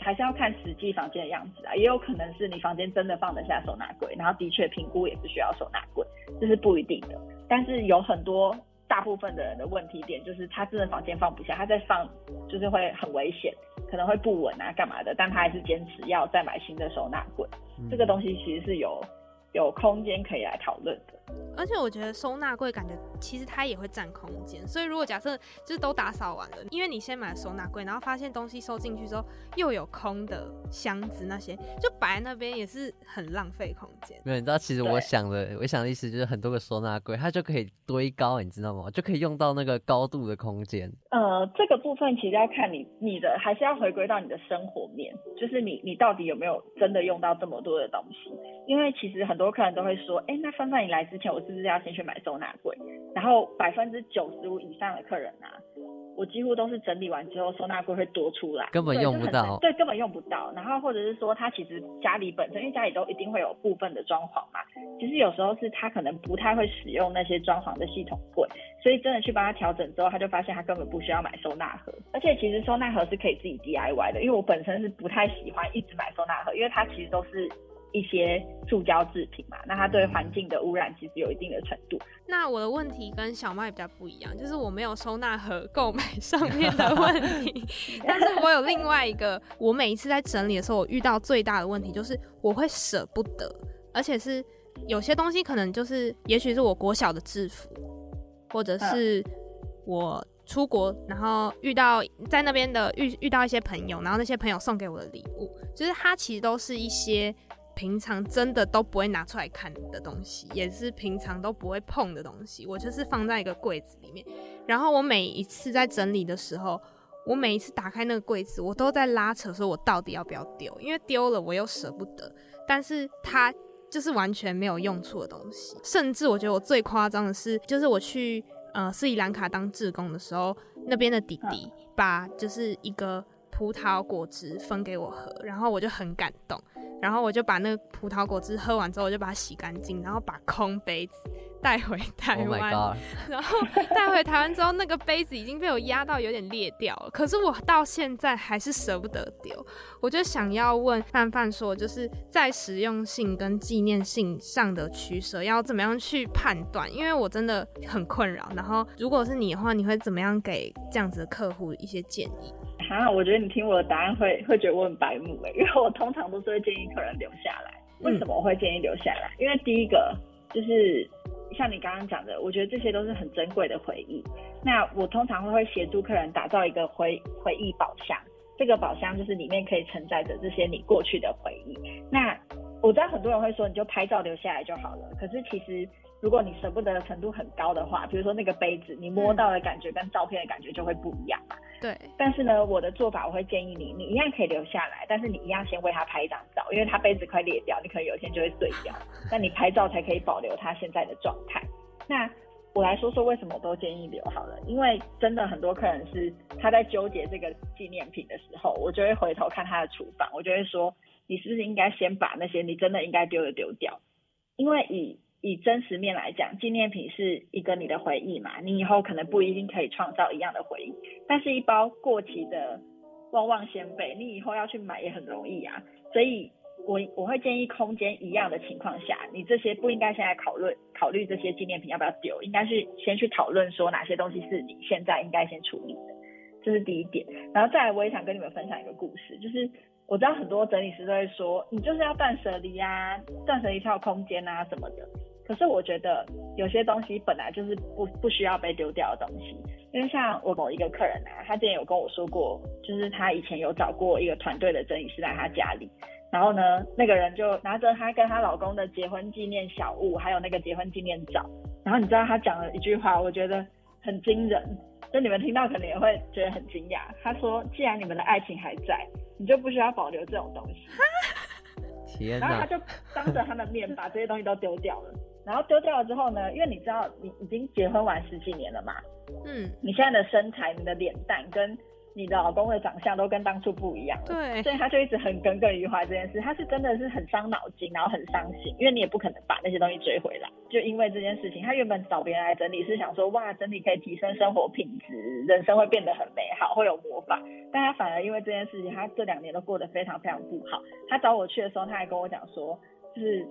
还是要看实际房间的样子啊。也有可能是你房间真的放得下收纳柜，然后的确评估也是需要收纳柜，这是不一定的。但是有很多。大部分的人的问题点就是他真的房间放不下，他在放就是会很危险，可能会不稳啊，干嘛的，但他还是坚持要再买新的收纳柜。嗯。这个东西其实是有有空间可以来讨论的。而且我觉得收纳柜感觉其实它也会占空间，所以如果假设就是都打扫完了，因为你先买了收纳柜，然后发现东西收进去之后又有空的箱子那些，就摆在那边也是很浪费空间。没有，你知道其实我想的，我想的意思就是很多个收纳柜，它就可以堆高，你知道吗？就可以用到那个高度的空间。呃，这个部分其实要看你你的，还是要回归到你的生活面，就是你你到底有没有真的用到这么多的东西？因为其实很多客人都会说，哎，那范范你来之前我。是不是要先去买收纳柜？然后百分之九十五以上的客人啊，我几乎都是整理完之后收纳柜会多出来，根本用不到。对，根本用不到。然后或者是说他其实家里本身，因为家里都一定会有部分的装潢嘛，其实有时候是他可能不太会使用那些装潢的系统柜，所以真的去帮他调整之后，他就发现他根本不需要买收纳盒。而且其实收纳盒是可以自己 DIY 的，因为我本身是不太喜欢一直买收纳盒，因为它其实都是。一些塑胶制品嘛，那它对环境的污染其实有一定的程度。那我的问题跟小麦比较不一样，就是我没有收纳盒购买上面的问题，但是我有另外一个，我每一次在整理的时候，我遇到最大的问题就是我会舍不得，而且是有些东西可能就是，也许是我国小的制服，或者是我出国然后遇到在那边的遇遇到一些朋友，然后那些朋友送给我的礼物，就是它其实都是一些。平常真的都不会拿出来看的东西，也是平常都不会碰的东西，我就是放在一个柜子里面。然后我每一次在整理的时候，我每一次打开那个柜子，我都在拉扯，说我到底要不要丢？因为丢了我又舍不得，但是它就是完全没有用处的东西。甚至我觉得我最夸张的是，就是我去呃斯里兰卡当志工的时候，那边的弟弟把就是一个葡萄果汁分给我喝，然后我就很感动。然后我就把那个葡萄果汁喝完之后，我就把它洗干净，然后把空杯子带回台湾。Oh、然后带回台湾之后，那个杯子已经被我压到有点裂掉了。可是我到现在还是舍不得丢。我就想要问范范说，就是在实用性跟纪念性上的取舍，要怎么样去判断？因为我真的很困扰。然后如果是你的话，你会怎么样给这样子的客户一些建议？啊，我觉得你听我的答案会会觉得我很白目哎，因为我通常都是会建议客人留下来。为什么我会建议留下来？因为第一个就是像你刚刚讲的，我觉得这些都是很珍贵的回忆。那我通常会会协助客人打造一个回回忆宝箱，这个宝箱就是里面可以承载着这些你过去的回忆。那我知道很多人会说，你就拍照留下来就好了，可是其实。如果你舍不得的程度很高的话，比如说那个杯子，你摸到的感觉跟照片的感觉就会不一样嘛。对。但是呢，我的做法我会建议你，你一样可以留下来，但是你一样先为他拍一张照，因为他杯子快裂掉，你可能有一天就会碎掉。那你拍照才可以保留他现在的状态。那我来说说为什么我都建议留好了，因为真的很多客人是他在纠结这个纪念品的时候，我就会回头看他的厨房，我就会说，你是不是应该先把那些你真的应该丢的丢掉，因为以。以真实面来讲，纪念品是一个你的回忆嘛，你以后可能不一定可以创造一样的回忆，但是一包过期的旺旺仙贝，你以后要去买也很容易啊。所以我我会建议空间一样的情况下，你这些不应该现在考虑考虑这些纪念品要不要丢，应该是先去讨论说哪些东西是你现在应该先处理的，这是第一点。然后再来，我也想跟你们分享一个故事，就是我知道很多整理师都会说，你就是要断舍离啊，断舍离才有空间啊什么的。可是我觉得有些东西本来就是不不需要被丢掉的东西，因为像我某一个客人啊，他之前有跟我说过，就是他以前有找过一个团队的整理师来他家里，然后呢，那个人就拿着他跟他老公的结婚纪念小物，还有那个结婚纪念照，然后你知道他讲了一句话，我觉得很惊人，就你们听到可能也会觉得很惊讶。他说：“既然你们的爱情还在，你就不需要保留这种东西。”天哪！然后他就当着他的面把这些东西都丢掉了。然后丢掉了之后呢，因为你知道你已经结婚完十几年了嘛，嗯，你现在的身材、你的脸蛋跟你你的老公的长相都跟当初不一样了，对，所以他就一直很耿耿于怀这件事。他是真的是很伤脑筋，然后很伤心，因为你也不可能把那些东西追回来。就因为这件事情，他原本找别人来整理是想说，哇，整理可以提升生活品质，人生会变得很美好，会有魔法。但他反而因为这件事情，他这两年都过得非常非常不好。他找我去的时候，他还跟我讲说，就是。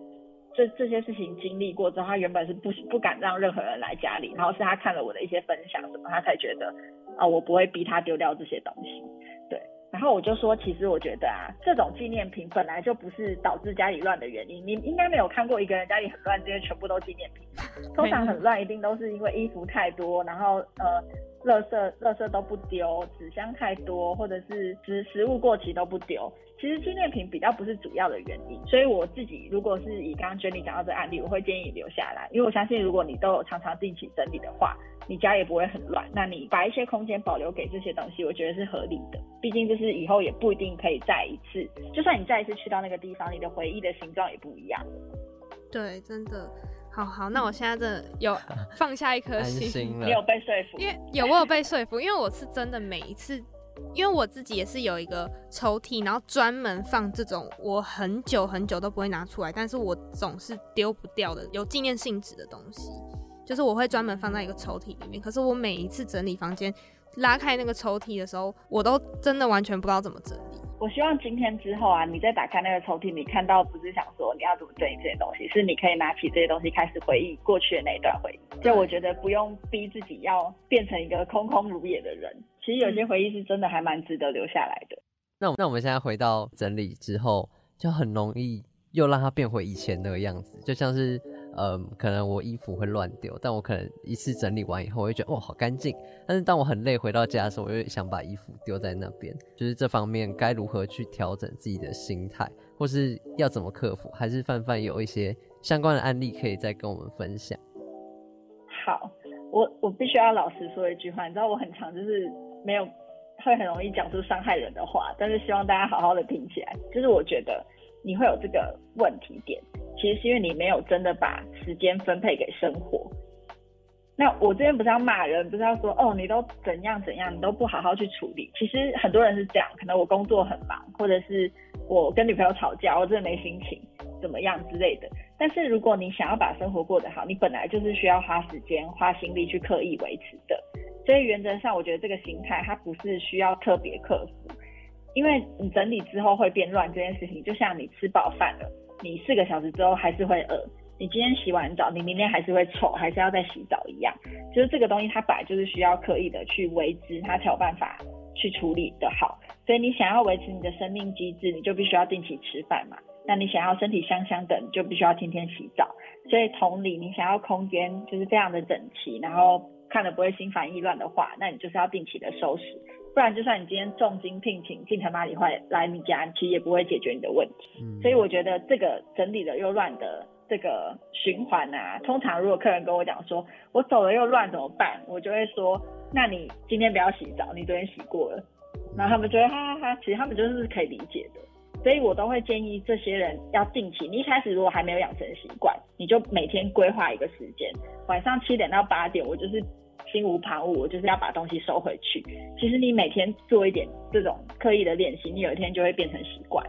这这些事情经历过之后，他原本是不不敢让任何人来家里，然后是他看了我的一些分享什么，他才觉得啊、哦，我不会逼他丢掉这些东西。对，然后我就说，其实我觉得啊，这种纪念品本来就不是导致家里乱的原因。你应该没有看过一个人家里很乱，这些全部都纪念品。通常很乱一定都是因为衣服太多，然后呃。垃圾，垃圾都不丢，纸箱太多，或者是食食物过期都不丢。其实纪念品比较不是主要的原因，所以我自己如果是以刚刚 Jenny 讲到这案例，我会建议你留下来，因为我相信如果你都有常常定期整理的话，你家也不会很乱。那你把一些空间保留给这些东西，我觉得是合理的。毕竟就是以后也不一定可以再一次，就算你再一次去到那个地方，你的回忆的形状也不一样。对，真的。好好，那我现在真的有放下一颗心，心你有被说服？因为有我有被说服，因为我是真的每一次，因为我自己也是有一个抽屉，然后专门放这种我很久很久都不会拿出来，但是我总是丢不掉的有纪念性质的东西，就是我会专门放在一个抽屉里面。可是我每一次整理房间，拉开那个抽屉的时候，我都真的完全不知道怎么整理。我希望今天之后啊，你再打开那个抽屉，你看到不是想说你要怎么整理这些东西，是你可以拿起这些东西开始回忆过去的那一段回忆。就我觉得不用逼自己要变成一个空空如也的人，其实有些回忆是真的还蛮值得留下来的。那那我们现在回到整理之后，就很容易又让它变回以前那个样子，就像是。嗯，可能我衣服会乱丢，但我可能一次整理完以后，我会觉得哦，好干净。但是当我很累回到家的时候，我又想把衣服丢在那边。就是这方面该如何去调整自己的心态，或是要怎么克服？还是范范有一些相关的案例可以再跟我们分享？好，我我必须要老实说一句话，你知道我很常就是没有会很容易讲出伤害人的话，但是希望大家好好的听起来。就是我觉得你会有这个问题点。其实是因为你没有真的把时间分配给生活。那我这边不是要骂人，不是要说哦，你都怎样怎样，你都不好好去处理。其实很多人是这样，可能我工作很忙，或者是我跟女朋友吵架，我真的没心情，怎么样之类的。但是如果你想要把生活过得好，你本来就是需要花时间、花心力去刻意维持的。所以原则上，我觉得这个心态它不是需要特别克服，因为你整理之后会变乱这件事情，就像你吃饱饭了。你四个小时之后还是会饿，你今天洗完澡，你明天还是会臭，还是要再洗澡一样。就是这个东西，它本来就是需要刻意的去维持，它才有办法去处理的好。所以你想要维持你的生命机制，你就必须要定期吃饭嘛。那你想要身体香香的，你就必须要天天洗澡。所以同理，你想要空间就是非常的整齐，然后看了不会心烦意乱的话，那你就是要定期的收拾。不然，就算你今天重金聘请近藤麻里惠来你家，其实也不会解决你的问题。嗯、所以我觉得这个整理的又乱的这个循环啊，通常如果客人跟我讲说，我走了又乱怎么办？我就会说，那你今天不要洗澡，你昨天洗过了。然后他们觉得哈哈哈，其实他们就是可以理解的。所以我都会建议这些人要定期。你一开始如果还没有养成习惯，你就每天规划一个时间，晚上七点到八点，我就是。心无旁骛，我就是要把东西收回去。其实你每天做一点这种刻意的练习，你有一天就会变成习惯。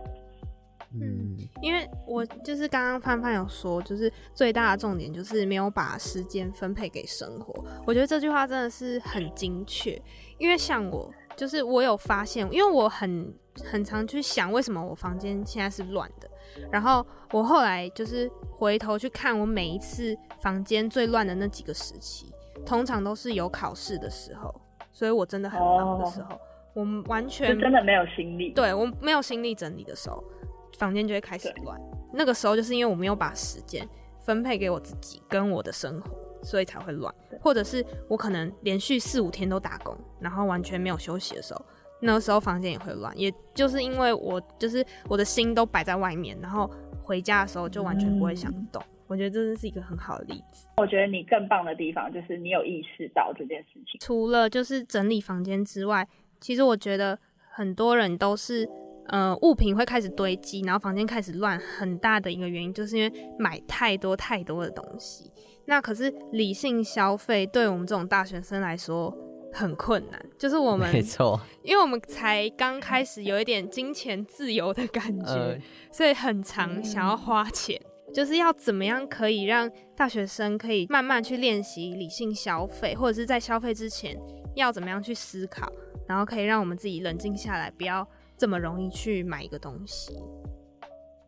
嗯，因为我就是刚刚范范有说，就是最大的重点就是没有把时间分配给生活。我觉得这句话真的是很精确。因为像我，就是我有发现，因为我很很常去想，为什么我房间现在是乱的。然后我后来就是回头去看我每一次房间最乱的那几个时期。通常都是有考试的时候，所以我真的很忙的时候，哦、我们完全真的没有心力。对，我没有心力整理的时候，房间就会开始乱。那个时候就是因为我没有把时间分配给我自己跟我的生活，所以才会乱。或者是我可能连续四五天都打工，然后完全没有休息的时候，那个时候房间也会乱。也就是因为我就是我的心都摆在外面，然后回家的时候就完全不会想动。嗯我觉得这是一个很好的例子。我觉得你更棒的地方就是你有意识到这件事情。除了就是整理房间之外，其实我觉得很多人都是，呃，物品会开始堆积，然后房间开始乱。很大的一个原因就是因为买太多太多的东西。那可是理性消费对我们这种大学生来说，很困难，就是我们没错，因为我们才刚开始有一点金钱自由的感觉，呃、所以很常想要花钱。嗯、就是要怎么样可以让大学生可以慢慢去练习理性消费，或者是在消费之前要怎么样去思考，然后可以让我们自己冷静下来，不要这么容易去买一个东西。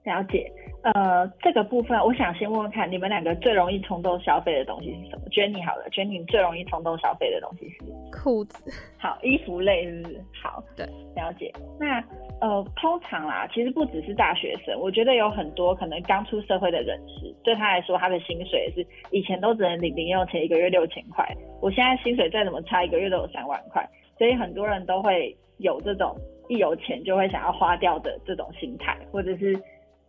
了解，呃，这个部分我想先问问看，你们两个最容易冲动消费的东西是什么？Jenny 好了，Jenny 最容易冲动消费的东西是裤子。好，衣服类是不是？好，对，了解。那呃，通常啦，其实不只是大学生，我觉得有很多可能刚出社会的人士，对他来说，他的薪水是以前都只能领零用钱，一个月六千块，我现在薪水再怎么差，一个月都有三万块，所以很多人都会有这种一有钱就会想要花掉的这种心态，或者是。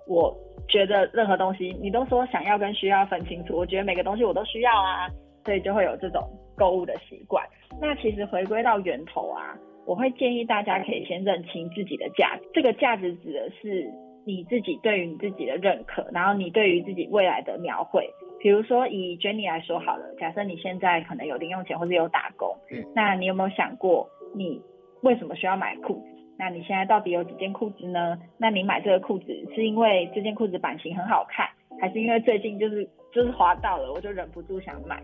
我觉得任何东西，你都说想要跟需要分清楚。我觉得每个东西我都需要啊，所以就会有这种购物的习惯。那其实回归到源头啊，我会建议大家可以先认清自己的价值。这个价值指的是你自己对于你自己的认可，然后你对于自己未来的描绘。比如说以 Jenny 来说好了，假设你现在可能有零用钱或者有打工，嗯，那你有没有想过你为什么需要买裤子？那你现在到底有几件裤子呢？那你买这个裤子是因为这件裤子版型很好看，还是因为最近就是就是滑到了，我就忍不住想买？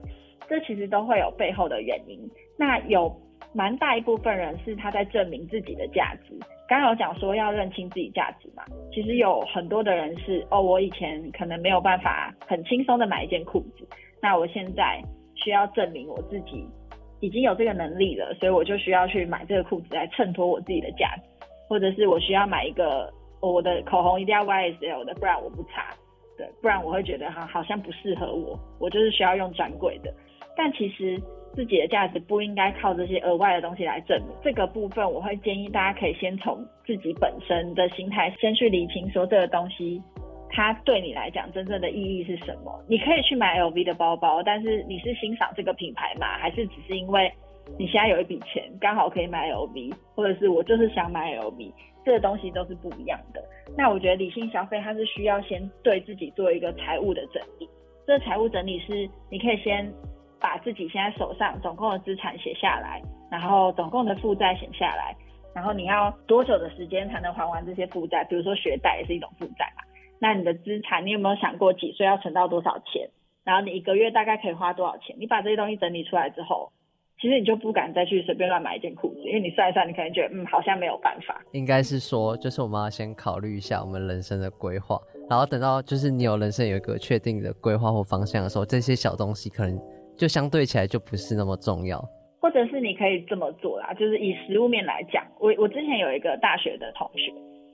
这其实都会有背后的原因。那有蛮大一部分人是他在证明自己的价值。刚刚有讲说要认清自己价值嘛，其实有很多的人是哦，我以前可能没有办法很轻松的买一件裤子，那我现在需要证明我自己。已经有这个能力了，所以我就需要去买这个裤子来衬托我自己的价值，或者是我需要买一个我的口红一定要 YSL 的，不然我不擦，对，不然我会觉得哈好像不适合我，我就是需要用专柜的。但其实自己的价值不应该靠这些额外的东西来证明。这个部分我会建议大家可以先从自己本身的心态先去理清，说这个东西。它对你来讲真正的意义是什么？你可以去买 LV 的包包，但是你是欣赏这个品牌吗？还是只是因为你现在有一笔钱刚好可以买 LV，或者是我就是想买 LV，这个东西都是不一样的。那我觉得理性消费它是需要先对自己做一个财务的整理。这个财务整理是你可以先把自己现在手上总共的资产写下来，然后总共的负债写下来，然后你要多久的时间才能还完这些负债？比如说学贷也是一种负债嘛。那你的资产，你有没有想过几岁要存到多少钱？然后你一个月大概可以花多少钱？你把这些东西整理出来之后，其实你就不敢再去随便乱买一件裤子，因为你算一算，你可能觉得嗯，好像没有办法。应该是说，就是我们要先考虑一下我们人生的规划，然后等到就是你有人生有一个确定的规划或方向的时候，这些小东西可能就相对起来就不是那么重要。或者是你可以这么做啦，就是以实物面来讲，我我之前有一个大学的同学。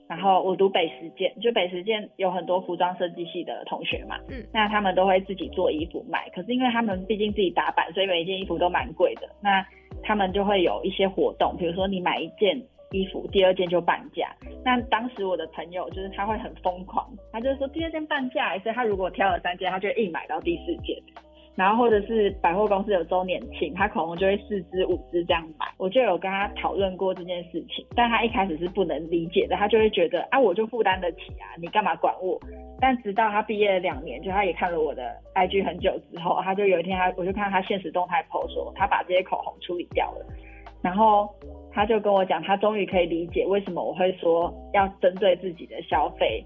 然后我读北实践，就北实践有很多服装设计系的同学嘛，嗯，那他们都会自己做衣服卖，可是因为他们毕竟自己打版，所以每一件衣服都蛮贵的。那他们就会有一些活动，比如说你买一件衣服，第二件就半价。那当时我的朋友就是他会很疯狂，他就是说第二件半价，所以他如果挑了三件，他就硬买到第四件。然后或者是百货公司有周年庆，他口红就会四支五支这样买。我就有跟他讨论过这件事情，但他一开始是不能理解的，他就会觉得啊，我就负担得起啊，你干嘛管我？但直到他毕业了两年，就他也看了我的 IG 很久之后，他就有一天他我就看他现实动态 po 说他把这些口红处理掉了，然后他就跟我讲，他终于可以理解为什么我会说要针对自己的消费。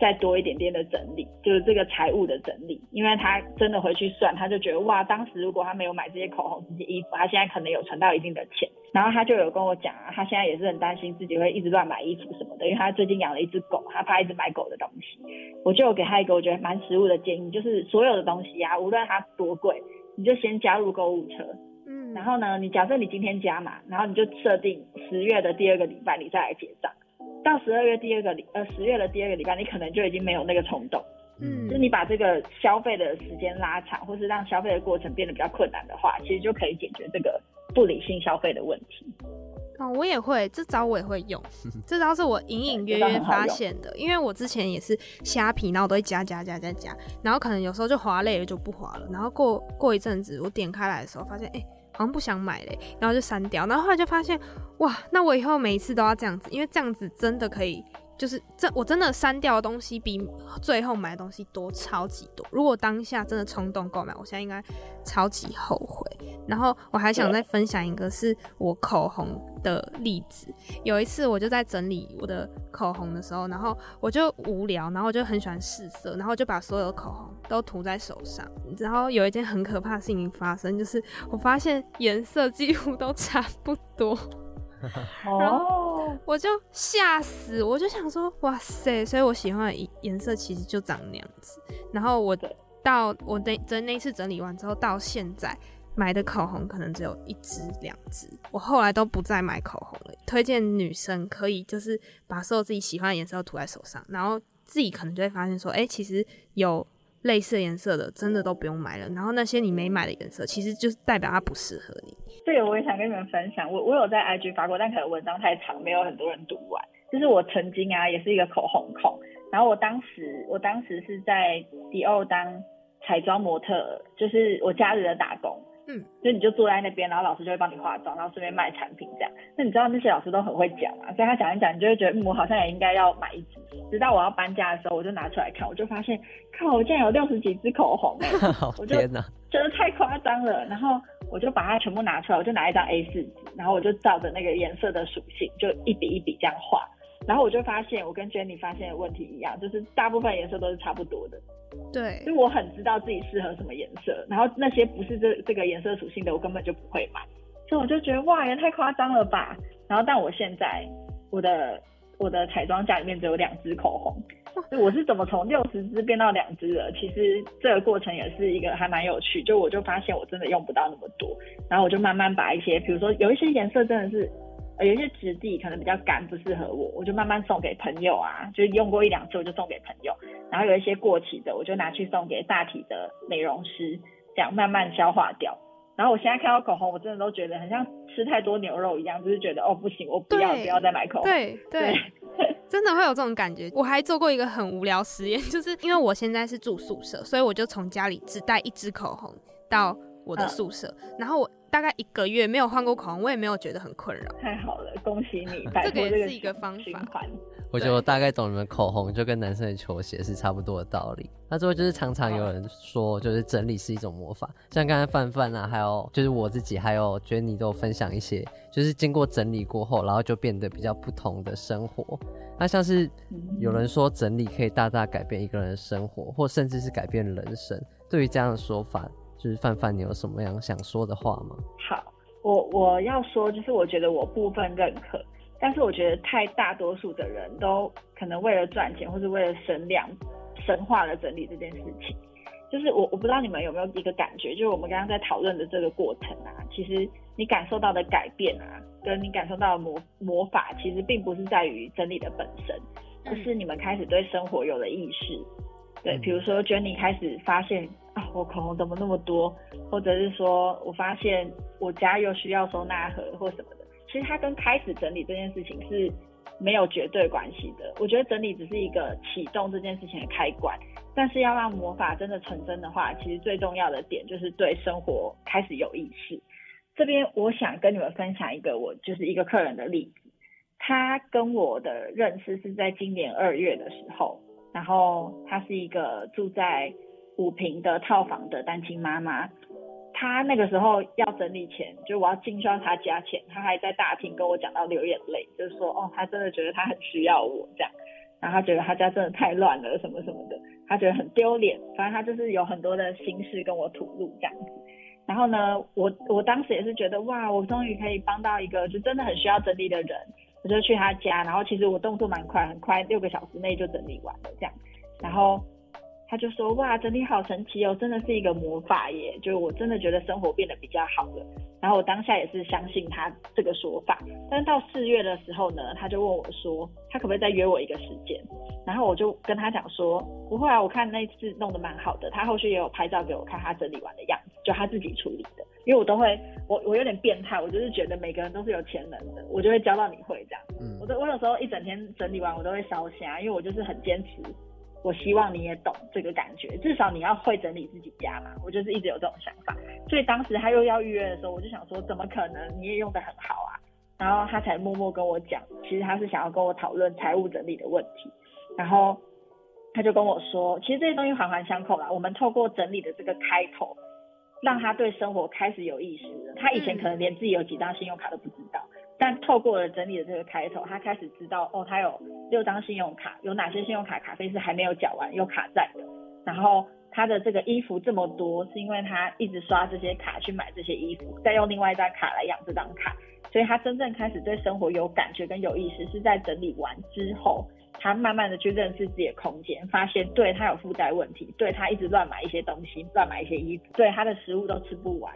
再多一点点的整理，就是这个财务的整理，因为他真的回去算，他就觉得哇，当时如果他没有买这些口红、这些衣服，他现在可能有存到一定的钱。然后他就有跟我讲啊，他现在也是很担心自己会一直乱买衣服什么的，因为他最近养了一只狗，他怕一直买狗的东西。我就有给他一个我觉得蛮实务的建议，就是所有的东西啊，无论它多贵，你就先加入购物车。嗯，然后呢，你假设你今天加嘛，然后你就设定十月的第二个礼拜你再来结账。到十二月第二个礼，呃，十月的第二个礼拜，你可能就已经没有那个冲动，嗯，就是你把这个消费的时间拉长，或是让消费的过程变得比较困难的话，其实就可以解决这个不理性消费的问题。哦，我也会，这招我也会用，这招是我隐隐约约发现的，因为我之前也是虾皮，然后我都会加加加加加，然后可能有时候就滑累了就不滑了，然后过过一阵子我点开来的时候发现，哎、欸。好像不想买嘞，然后就删掉，然后后来就发现，哇，那我以后每一次都要这样子，因为这样子真的可以，就是这我真的删掉的东西比最后买的东西多超级多。如果当下真的冲动购买，我现在应该超级后悔。然后我还想再分享一个是我口红的例子。有一次我就在整理我的口红的时候，然后我就无聊，然后我就很喜欢试色，然后就把所有的口红都涂在手上。然后有一件很可怕的事情发生，就是我发现颜色几乎都差不多。然后我就吓死，我就想说，哇塞！所以我喜欢的颜色其实就长那样子。然后我到我那整那次整理完之后，到现在买的口红可能只有一支两支。我后来都不再买口红了。推荐女生可以就是把所有自己喜欢的颜色涂在手上，然后自己可能就会发现说，哎、欸，其实有。类似颜色的真的都不用买了，然后那些你没买的颜色，其实就是代表它不适合你。这个我也想跟你们分享，我我有在 IG 发过，但可能文章太长，没有很多人读完。就是我曾经啊，也是一个口红控，然后我当时我当时是在迪奥当彩妆模特，就是我家里的打工。嗯，就你就坐在那边，然后老师就会帮你化妆，然后顺便卖产品这样。那你知道那些老师都很会讲啊，所以他讲一讲，你就会觉得，嗯，我好像也应该要买一支。直到我要搬家的时候，我就拿出来看，我就发现，靠，我竟然有六十几支口红，我就觉得太夸张了。然后我就把它全部拿出来，我就拿一张 A 四纸，然后我就照着那个颜色的属性，就一笔一笔这样画。然后我就发现，我跟 Jenny 发现的问题一样，就是大部分颜色都是差不多的。对，因为我很知道自己适合什么颜色，然后那些不是这这个颜色属性的，我根本就不会买。所以我就觉得哇，也太夸张了吧。然后但我现在我的我的彩妆架里面只有两支口红，就我是怎么从六十支变到两支的？其实这个过程也是一个还蛮有趣。就我就发现我真的用不到那么多，然后我就慢慢把一些，比如说有一些颜色真的是。有一些质地可能比较干，不适合我，我就慢慢送给朋友啊，就用过一两次我就送给朋友。然后有一些过期的，我就拿去送给大体的美容师，这样慢慢消化掉。然后我现在看到口红，我真的都觉得很像吃太多牛肉一样，就是觉得哦不行，我不要不要再买口红。对对，对 对真的会有这种感觉。我还做过一个很无聊实验，就是因为我现在是住宿舍，所以我就从家里只带一支口红到我的宿舍，嗯、然后我。大概一个月没有换过口红，我也没有觉得很困扰。太好了，恭喜你！这个也是一个方法。我觉得我大概懂你们口红就跟男生的球鞋是差不多的道理。那最后就是常常有人说，就是整理是一种魔法。像刚才范范啊，还有就是我自己，还有 Jenny 都分享一些，就是经过整理过后，然后就变得比较不同的生活。那像是有人说整理可以大大改变一个人的生活，或甚至是改变人生。对于这样的说法。就是范范，你有什么样想说的话吗？好，我我要说，就是我觉得我部分认可，但是我觉得太大多数的人都可能为了赚钱或是为了省量，神化了整理这件事情。就是我我不知道你们有没有一个感觉，就是我们刚刚在讨论的这个过程啊，其实你感受到的改变啊，跟你感受到的魔魔法，其实并不是在于整理的本身，而是你们开始对生活有了意识。对，比如说 Jenny 开始发现啊，我口红怎么那么多，或者是说我发现我家又需要收纳盒或什么的，其实它跟开始整理这件事情是没有绝对关系的。我觉得整理只是一个启动这件事情的开关，但是要让魔法真的成真的话，其实最重要的点就是对生活开始有意识。这边我想跟你们分享一个我就是一个客人的例子，他跟我的认识是在今年二月的时候。然后他是一个住在五平的套房的单亲妈妈，她那个时候要整理前，就我要进去到她家前，她还在大厅跟我讲到流眼泪，就是说哦，她真的觉得她很需要我这样，然后她觉得她家真的太乱了什么什么的，她觉得很丢脸，反正她就是有很多的心事跟我吐露这样子。然后呢，我我当时也是觉得哇，我终于可以帮到一个就真的很需要整理的人。我就去他家，然后其实我动作蛮快，很快六个小时内就整理完了这样。然后他就说：“哇，整理好神奇哦，真的是一个魔法耶！”就是我真的觉得生活变得比较好了。然后我当下也是相信他这个说法。但是到四月的时候呢，他就问我说：“他可不可以再约我一个时间？”然后我就跟他讲说：“不会啊，我看那次弄得蛮好的。他后续也有拍照给我看，他整理完的样子，就他自己处理的。”因为我都会，我我有点变态，我就是觉得每个人都是有潜能的，我就会教到你会这样。嗯，我都我有时候一整天整理完，我都会烧香，因为我就是很坚持，我希望你也懂这个感觉，至少你要会整理自己家嘛。我就是一直有这种想法，所以当时他又要预约的时候，我就想说，怎么可能？你也用得很好啊。然后他才默默跟我讲，其实他是想要跟我讨论财务整理的问题。然后他就跟我说，其实这些东西环环相扣啦。我们透过整理的这个开头。让他对生活开始有意识了。他以前可能连自己有几张信用卡都不知道，但透过了整理的这个开头，他开始知道哦，他有六张信用卡，有哪些信用卡卡费是还没有缴完，有卡债的。然后他的这个衣服这么多，是因为他一直刷这些卡去买这些衣服，再用另外一张卡来养这张卡。所以他真正开始对生活有感觉跟有意识，是在整理完之后，他慢慢的去认识自己的空间，发现对他有负债问题，对他一直乱买一些东西，乱买一些衣服，对他的食物都吃不完，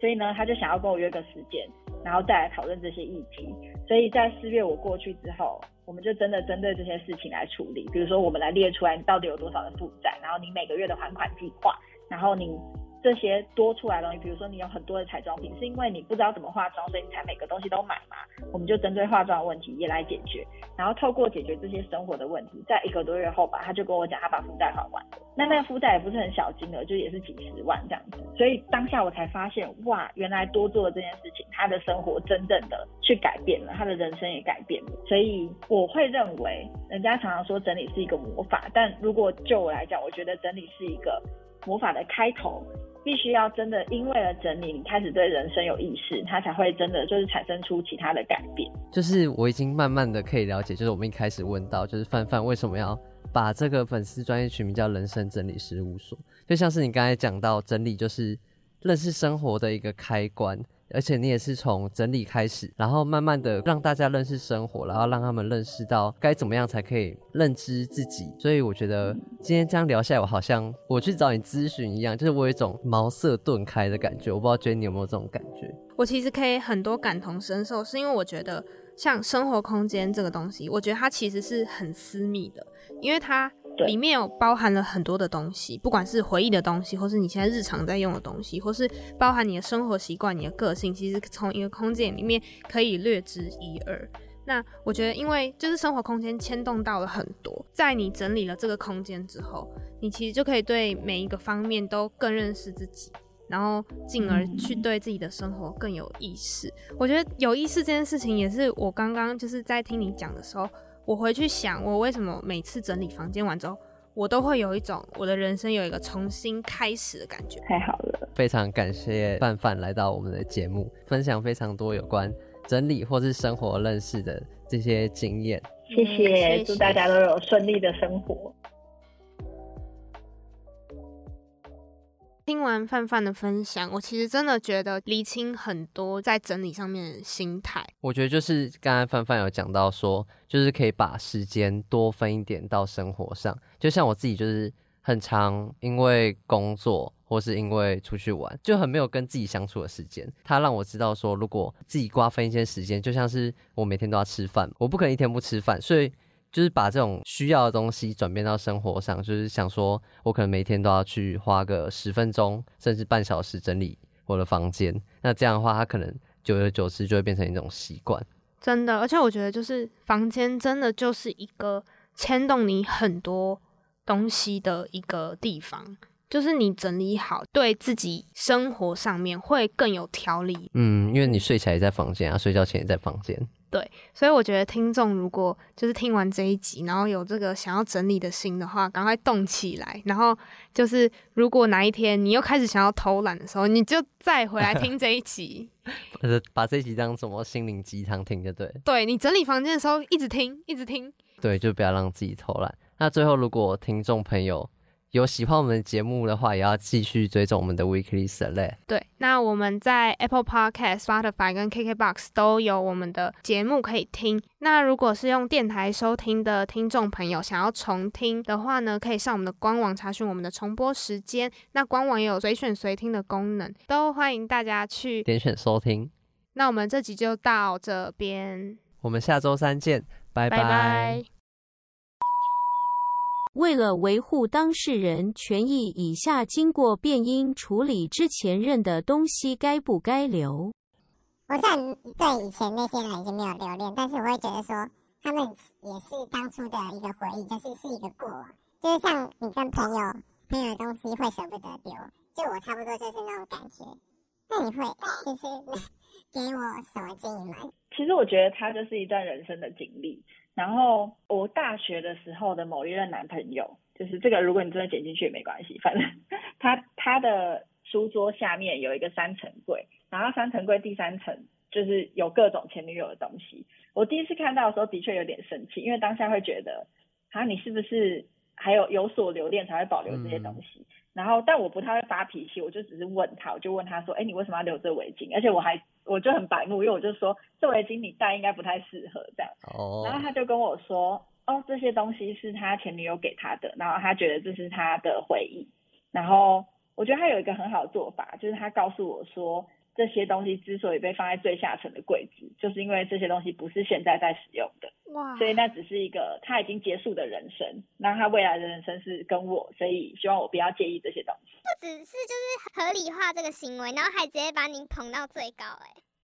所以呢，他就想要跟我约个时间，然后再来讨论这些议题。所以在四月我过去之后，我们就真的针对这些事情来处理，比如说我们来列出来你到底有多少的负债，然后你每个月的还款计划，然后你。这些多出来的东西，比如说你有很多的彩妆品，是因为你不知道怎么化妆，所以你才每个东西都买嘛。我们就针对化妆的问题也来解决，然后透过解决这些生活的问题，在一个多月后吧，他就跟我讲他把负债还完了。那那个负债也不是很小金额，就也是几十万这样子。所以当下我才发现，哇，原来多做了这件事情，他的生活真正的去改变了，他的人生也改变了。所以我会认为，人家常常说整理是一个魔法，但如果就我来讲，我觉得整理是一个魔法的开头。必须要真的因为了整理，你开始对人生有意识，它才会真的就是产生出其他的改变。就是我已经慢慢的可以了解，就是我们一开始问到，就是范范为什么要把这个粉丝专业取名叫人生整理事务所，就像是你刚才讲到整理就是认识生活的一个开关。而且你也是从整理开始，然后慢慢的让大家认识生活，然后让他们认识到该怎么样才可以认知自己。所以我觉得今天这样聊下来，我好像我去找你咨询一样，就是我有一种茅塞顿开的感觉。我不知道觉得你有没有这种感觉？我其实可以很多感同身受，是因为我觉得像生活空间这个东西，我觉得它其实是很私密的，因为它。里面有包含了很多的东西，不管是回忆的东西，或是你现在日常在用的东西，或是包含你的生活习惯、你的个性，其实从一个空间里面可以略知一二。那我觉得，因为就是生活空间牵动到了很多，在你整理了这个空间之后，你其实就可以对每一个方面都更认识自己，然后进而去对自己的生活更有意识。我觉得有意识这件事情，也是我刚刚就是在听你讲的时候。我回去想，我为什么每次整理房间完之后，我都会有一种我的人生有一个重新开始的感觉。太好了，非常感谢范范来到我们的节目，分享非常多有关整理或是生活认识的这些经验。谢谢，祝大家都有顺利的生活。听完范范的分享，我其实真的觉得厘清很多在整理上面的心态。我觉得就是刚才范范有讲到说，就是可以把时间多分一点到生活上。就像我自己，就是很长因为工作或是因为出去玩，就很没有跟自己相处的时间。他让我知道说，如果自己瓜分一些时间，就像是我每天都要吃饭，我不可能一天不吃饭，所以。就是把这种需要的东西转变到生活上，就是想说，我可能每天都要去花个十分钟，甚至半小时整理我的房间。那这样的话，它可能久而久之就会变成一种习惯。真的，而且我觉得，就是房间真的就是一个牵动你很多东西的一个地方。就是你整理好，对自己生活上面会更有条理。嗯，因为你睡起来也在房间啊，睡觉前也在房间。对，所以我觉得听众如果就是听完这一集，然后有这个想要整理的心的话，赶快动起来。然后就是如果哪一天你又开始想要偷懒的时候，你就再回来听这一集，把这一集当什么心灵鸡汤听就对。对，你整理房间的时候一直听，一直听。对，就不要让自己偷懒。那最后，如果听众朋友，有喜欢我们的节目的话，也要继续追踪我们的 Weekly Select。对，那我们在 Apple Podcast、Spotify 跟 KKBox 都有我们的节目可以听。那如果是用电台收听的听众朋友，想要重听的话呢，可以上我们的官网查询我们的重播时间。那官网也有随选随听的功能，都欢迎大家去点选收听。那我们这集就到这边，我们下周三见，拜拜。拜拜。为了维护当事人权益，以下经过变音处理之前认的东西该不该留？我虽然对以前那些人已经没有留恋，但是我会觉得说，他们也是当初的一个回忆，就是是一个过往，就是像你跟朋友朋友的东西会舍不得丢，就我差不多就是那种感觉。那你会就是 给我什么建议吗？其实我觉得它就是一段人生的经历。然后我大学的时候的某一任男朋友，就是这个，如果你真的剪进去也没关系，反正 他他的书桌下面有一个三层柜，然后三层柜第三层就是有各种前女友的东西。我第一次看到的时候，的确有点生气，因为当下会觉得，啊，你是不是还有有所留恋才会保留这些东西？嗯、然后，但我不太会发脾气，我就只是问他，我就问他说，哎，你为什么要留这围巾？而且我还我就很白目，因为我就说这围巾你戴应该不太适合这样。哦。然后他就跟我说，哦，这些东西是他前女友给他的，然后他觉得这是他的回忆。然后我觉得他有一个很好的做法，就是他告诉我说。这些东西之所以被放在最下层的柜子，就是因为这些东西不是现在在使用的，哇！所以那只是一个他已经结束的人生，那他未来的人生是跟我，所以希望我不要介意这些东西。不只是就是合理化这个行为，然后还直接把你捧到最高，哎，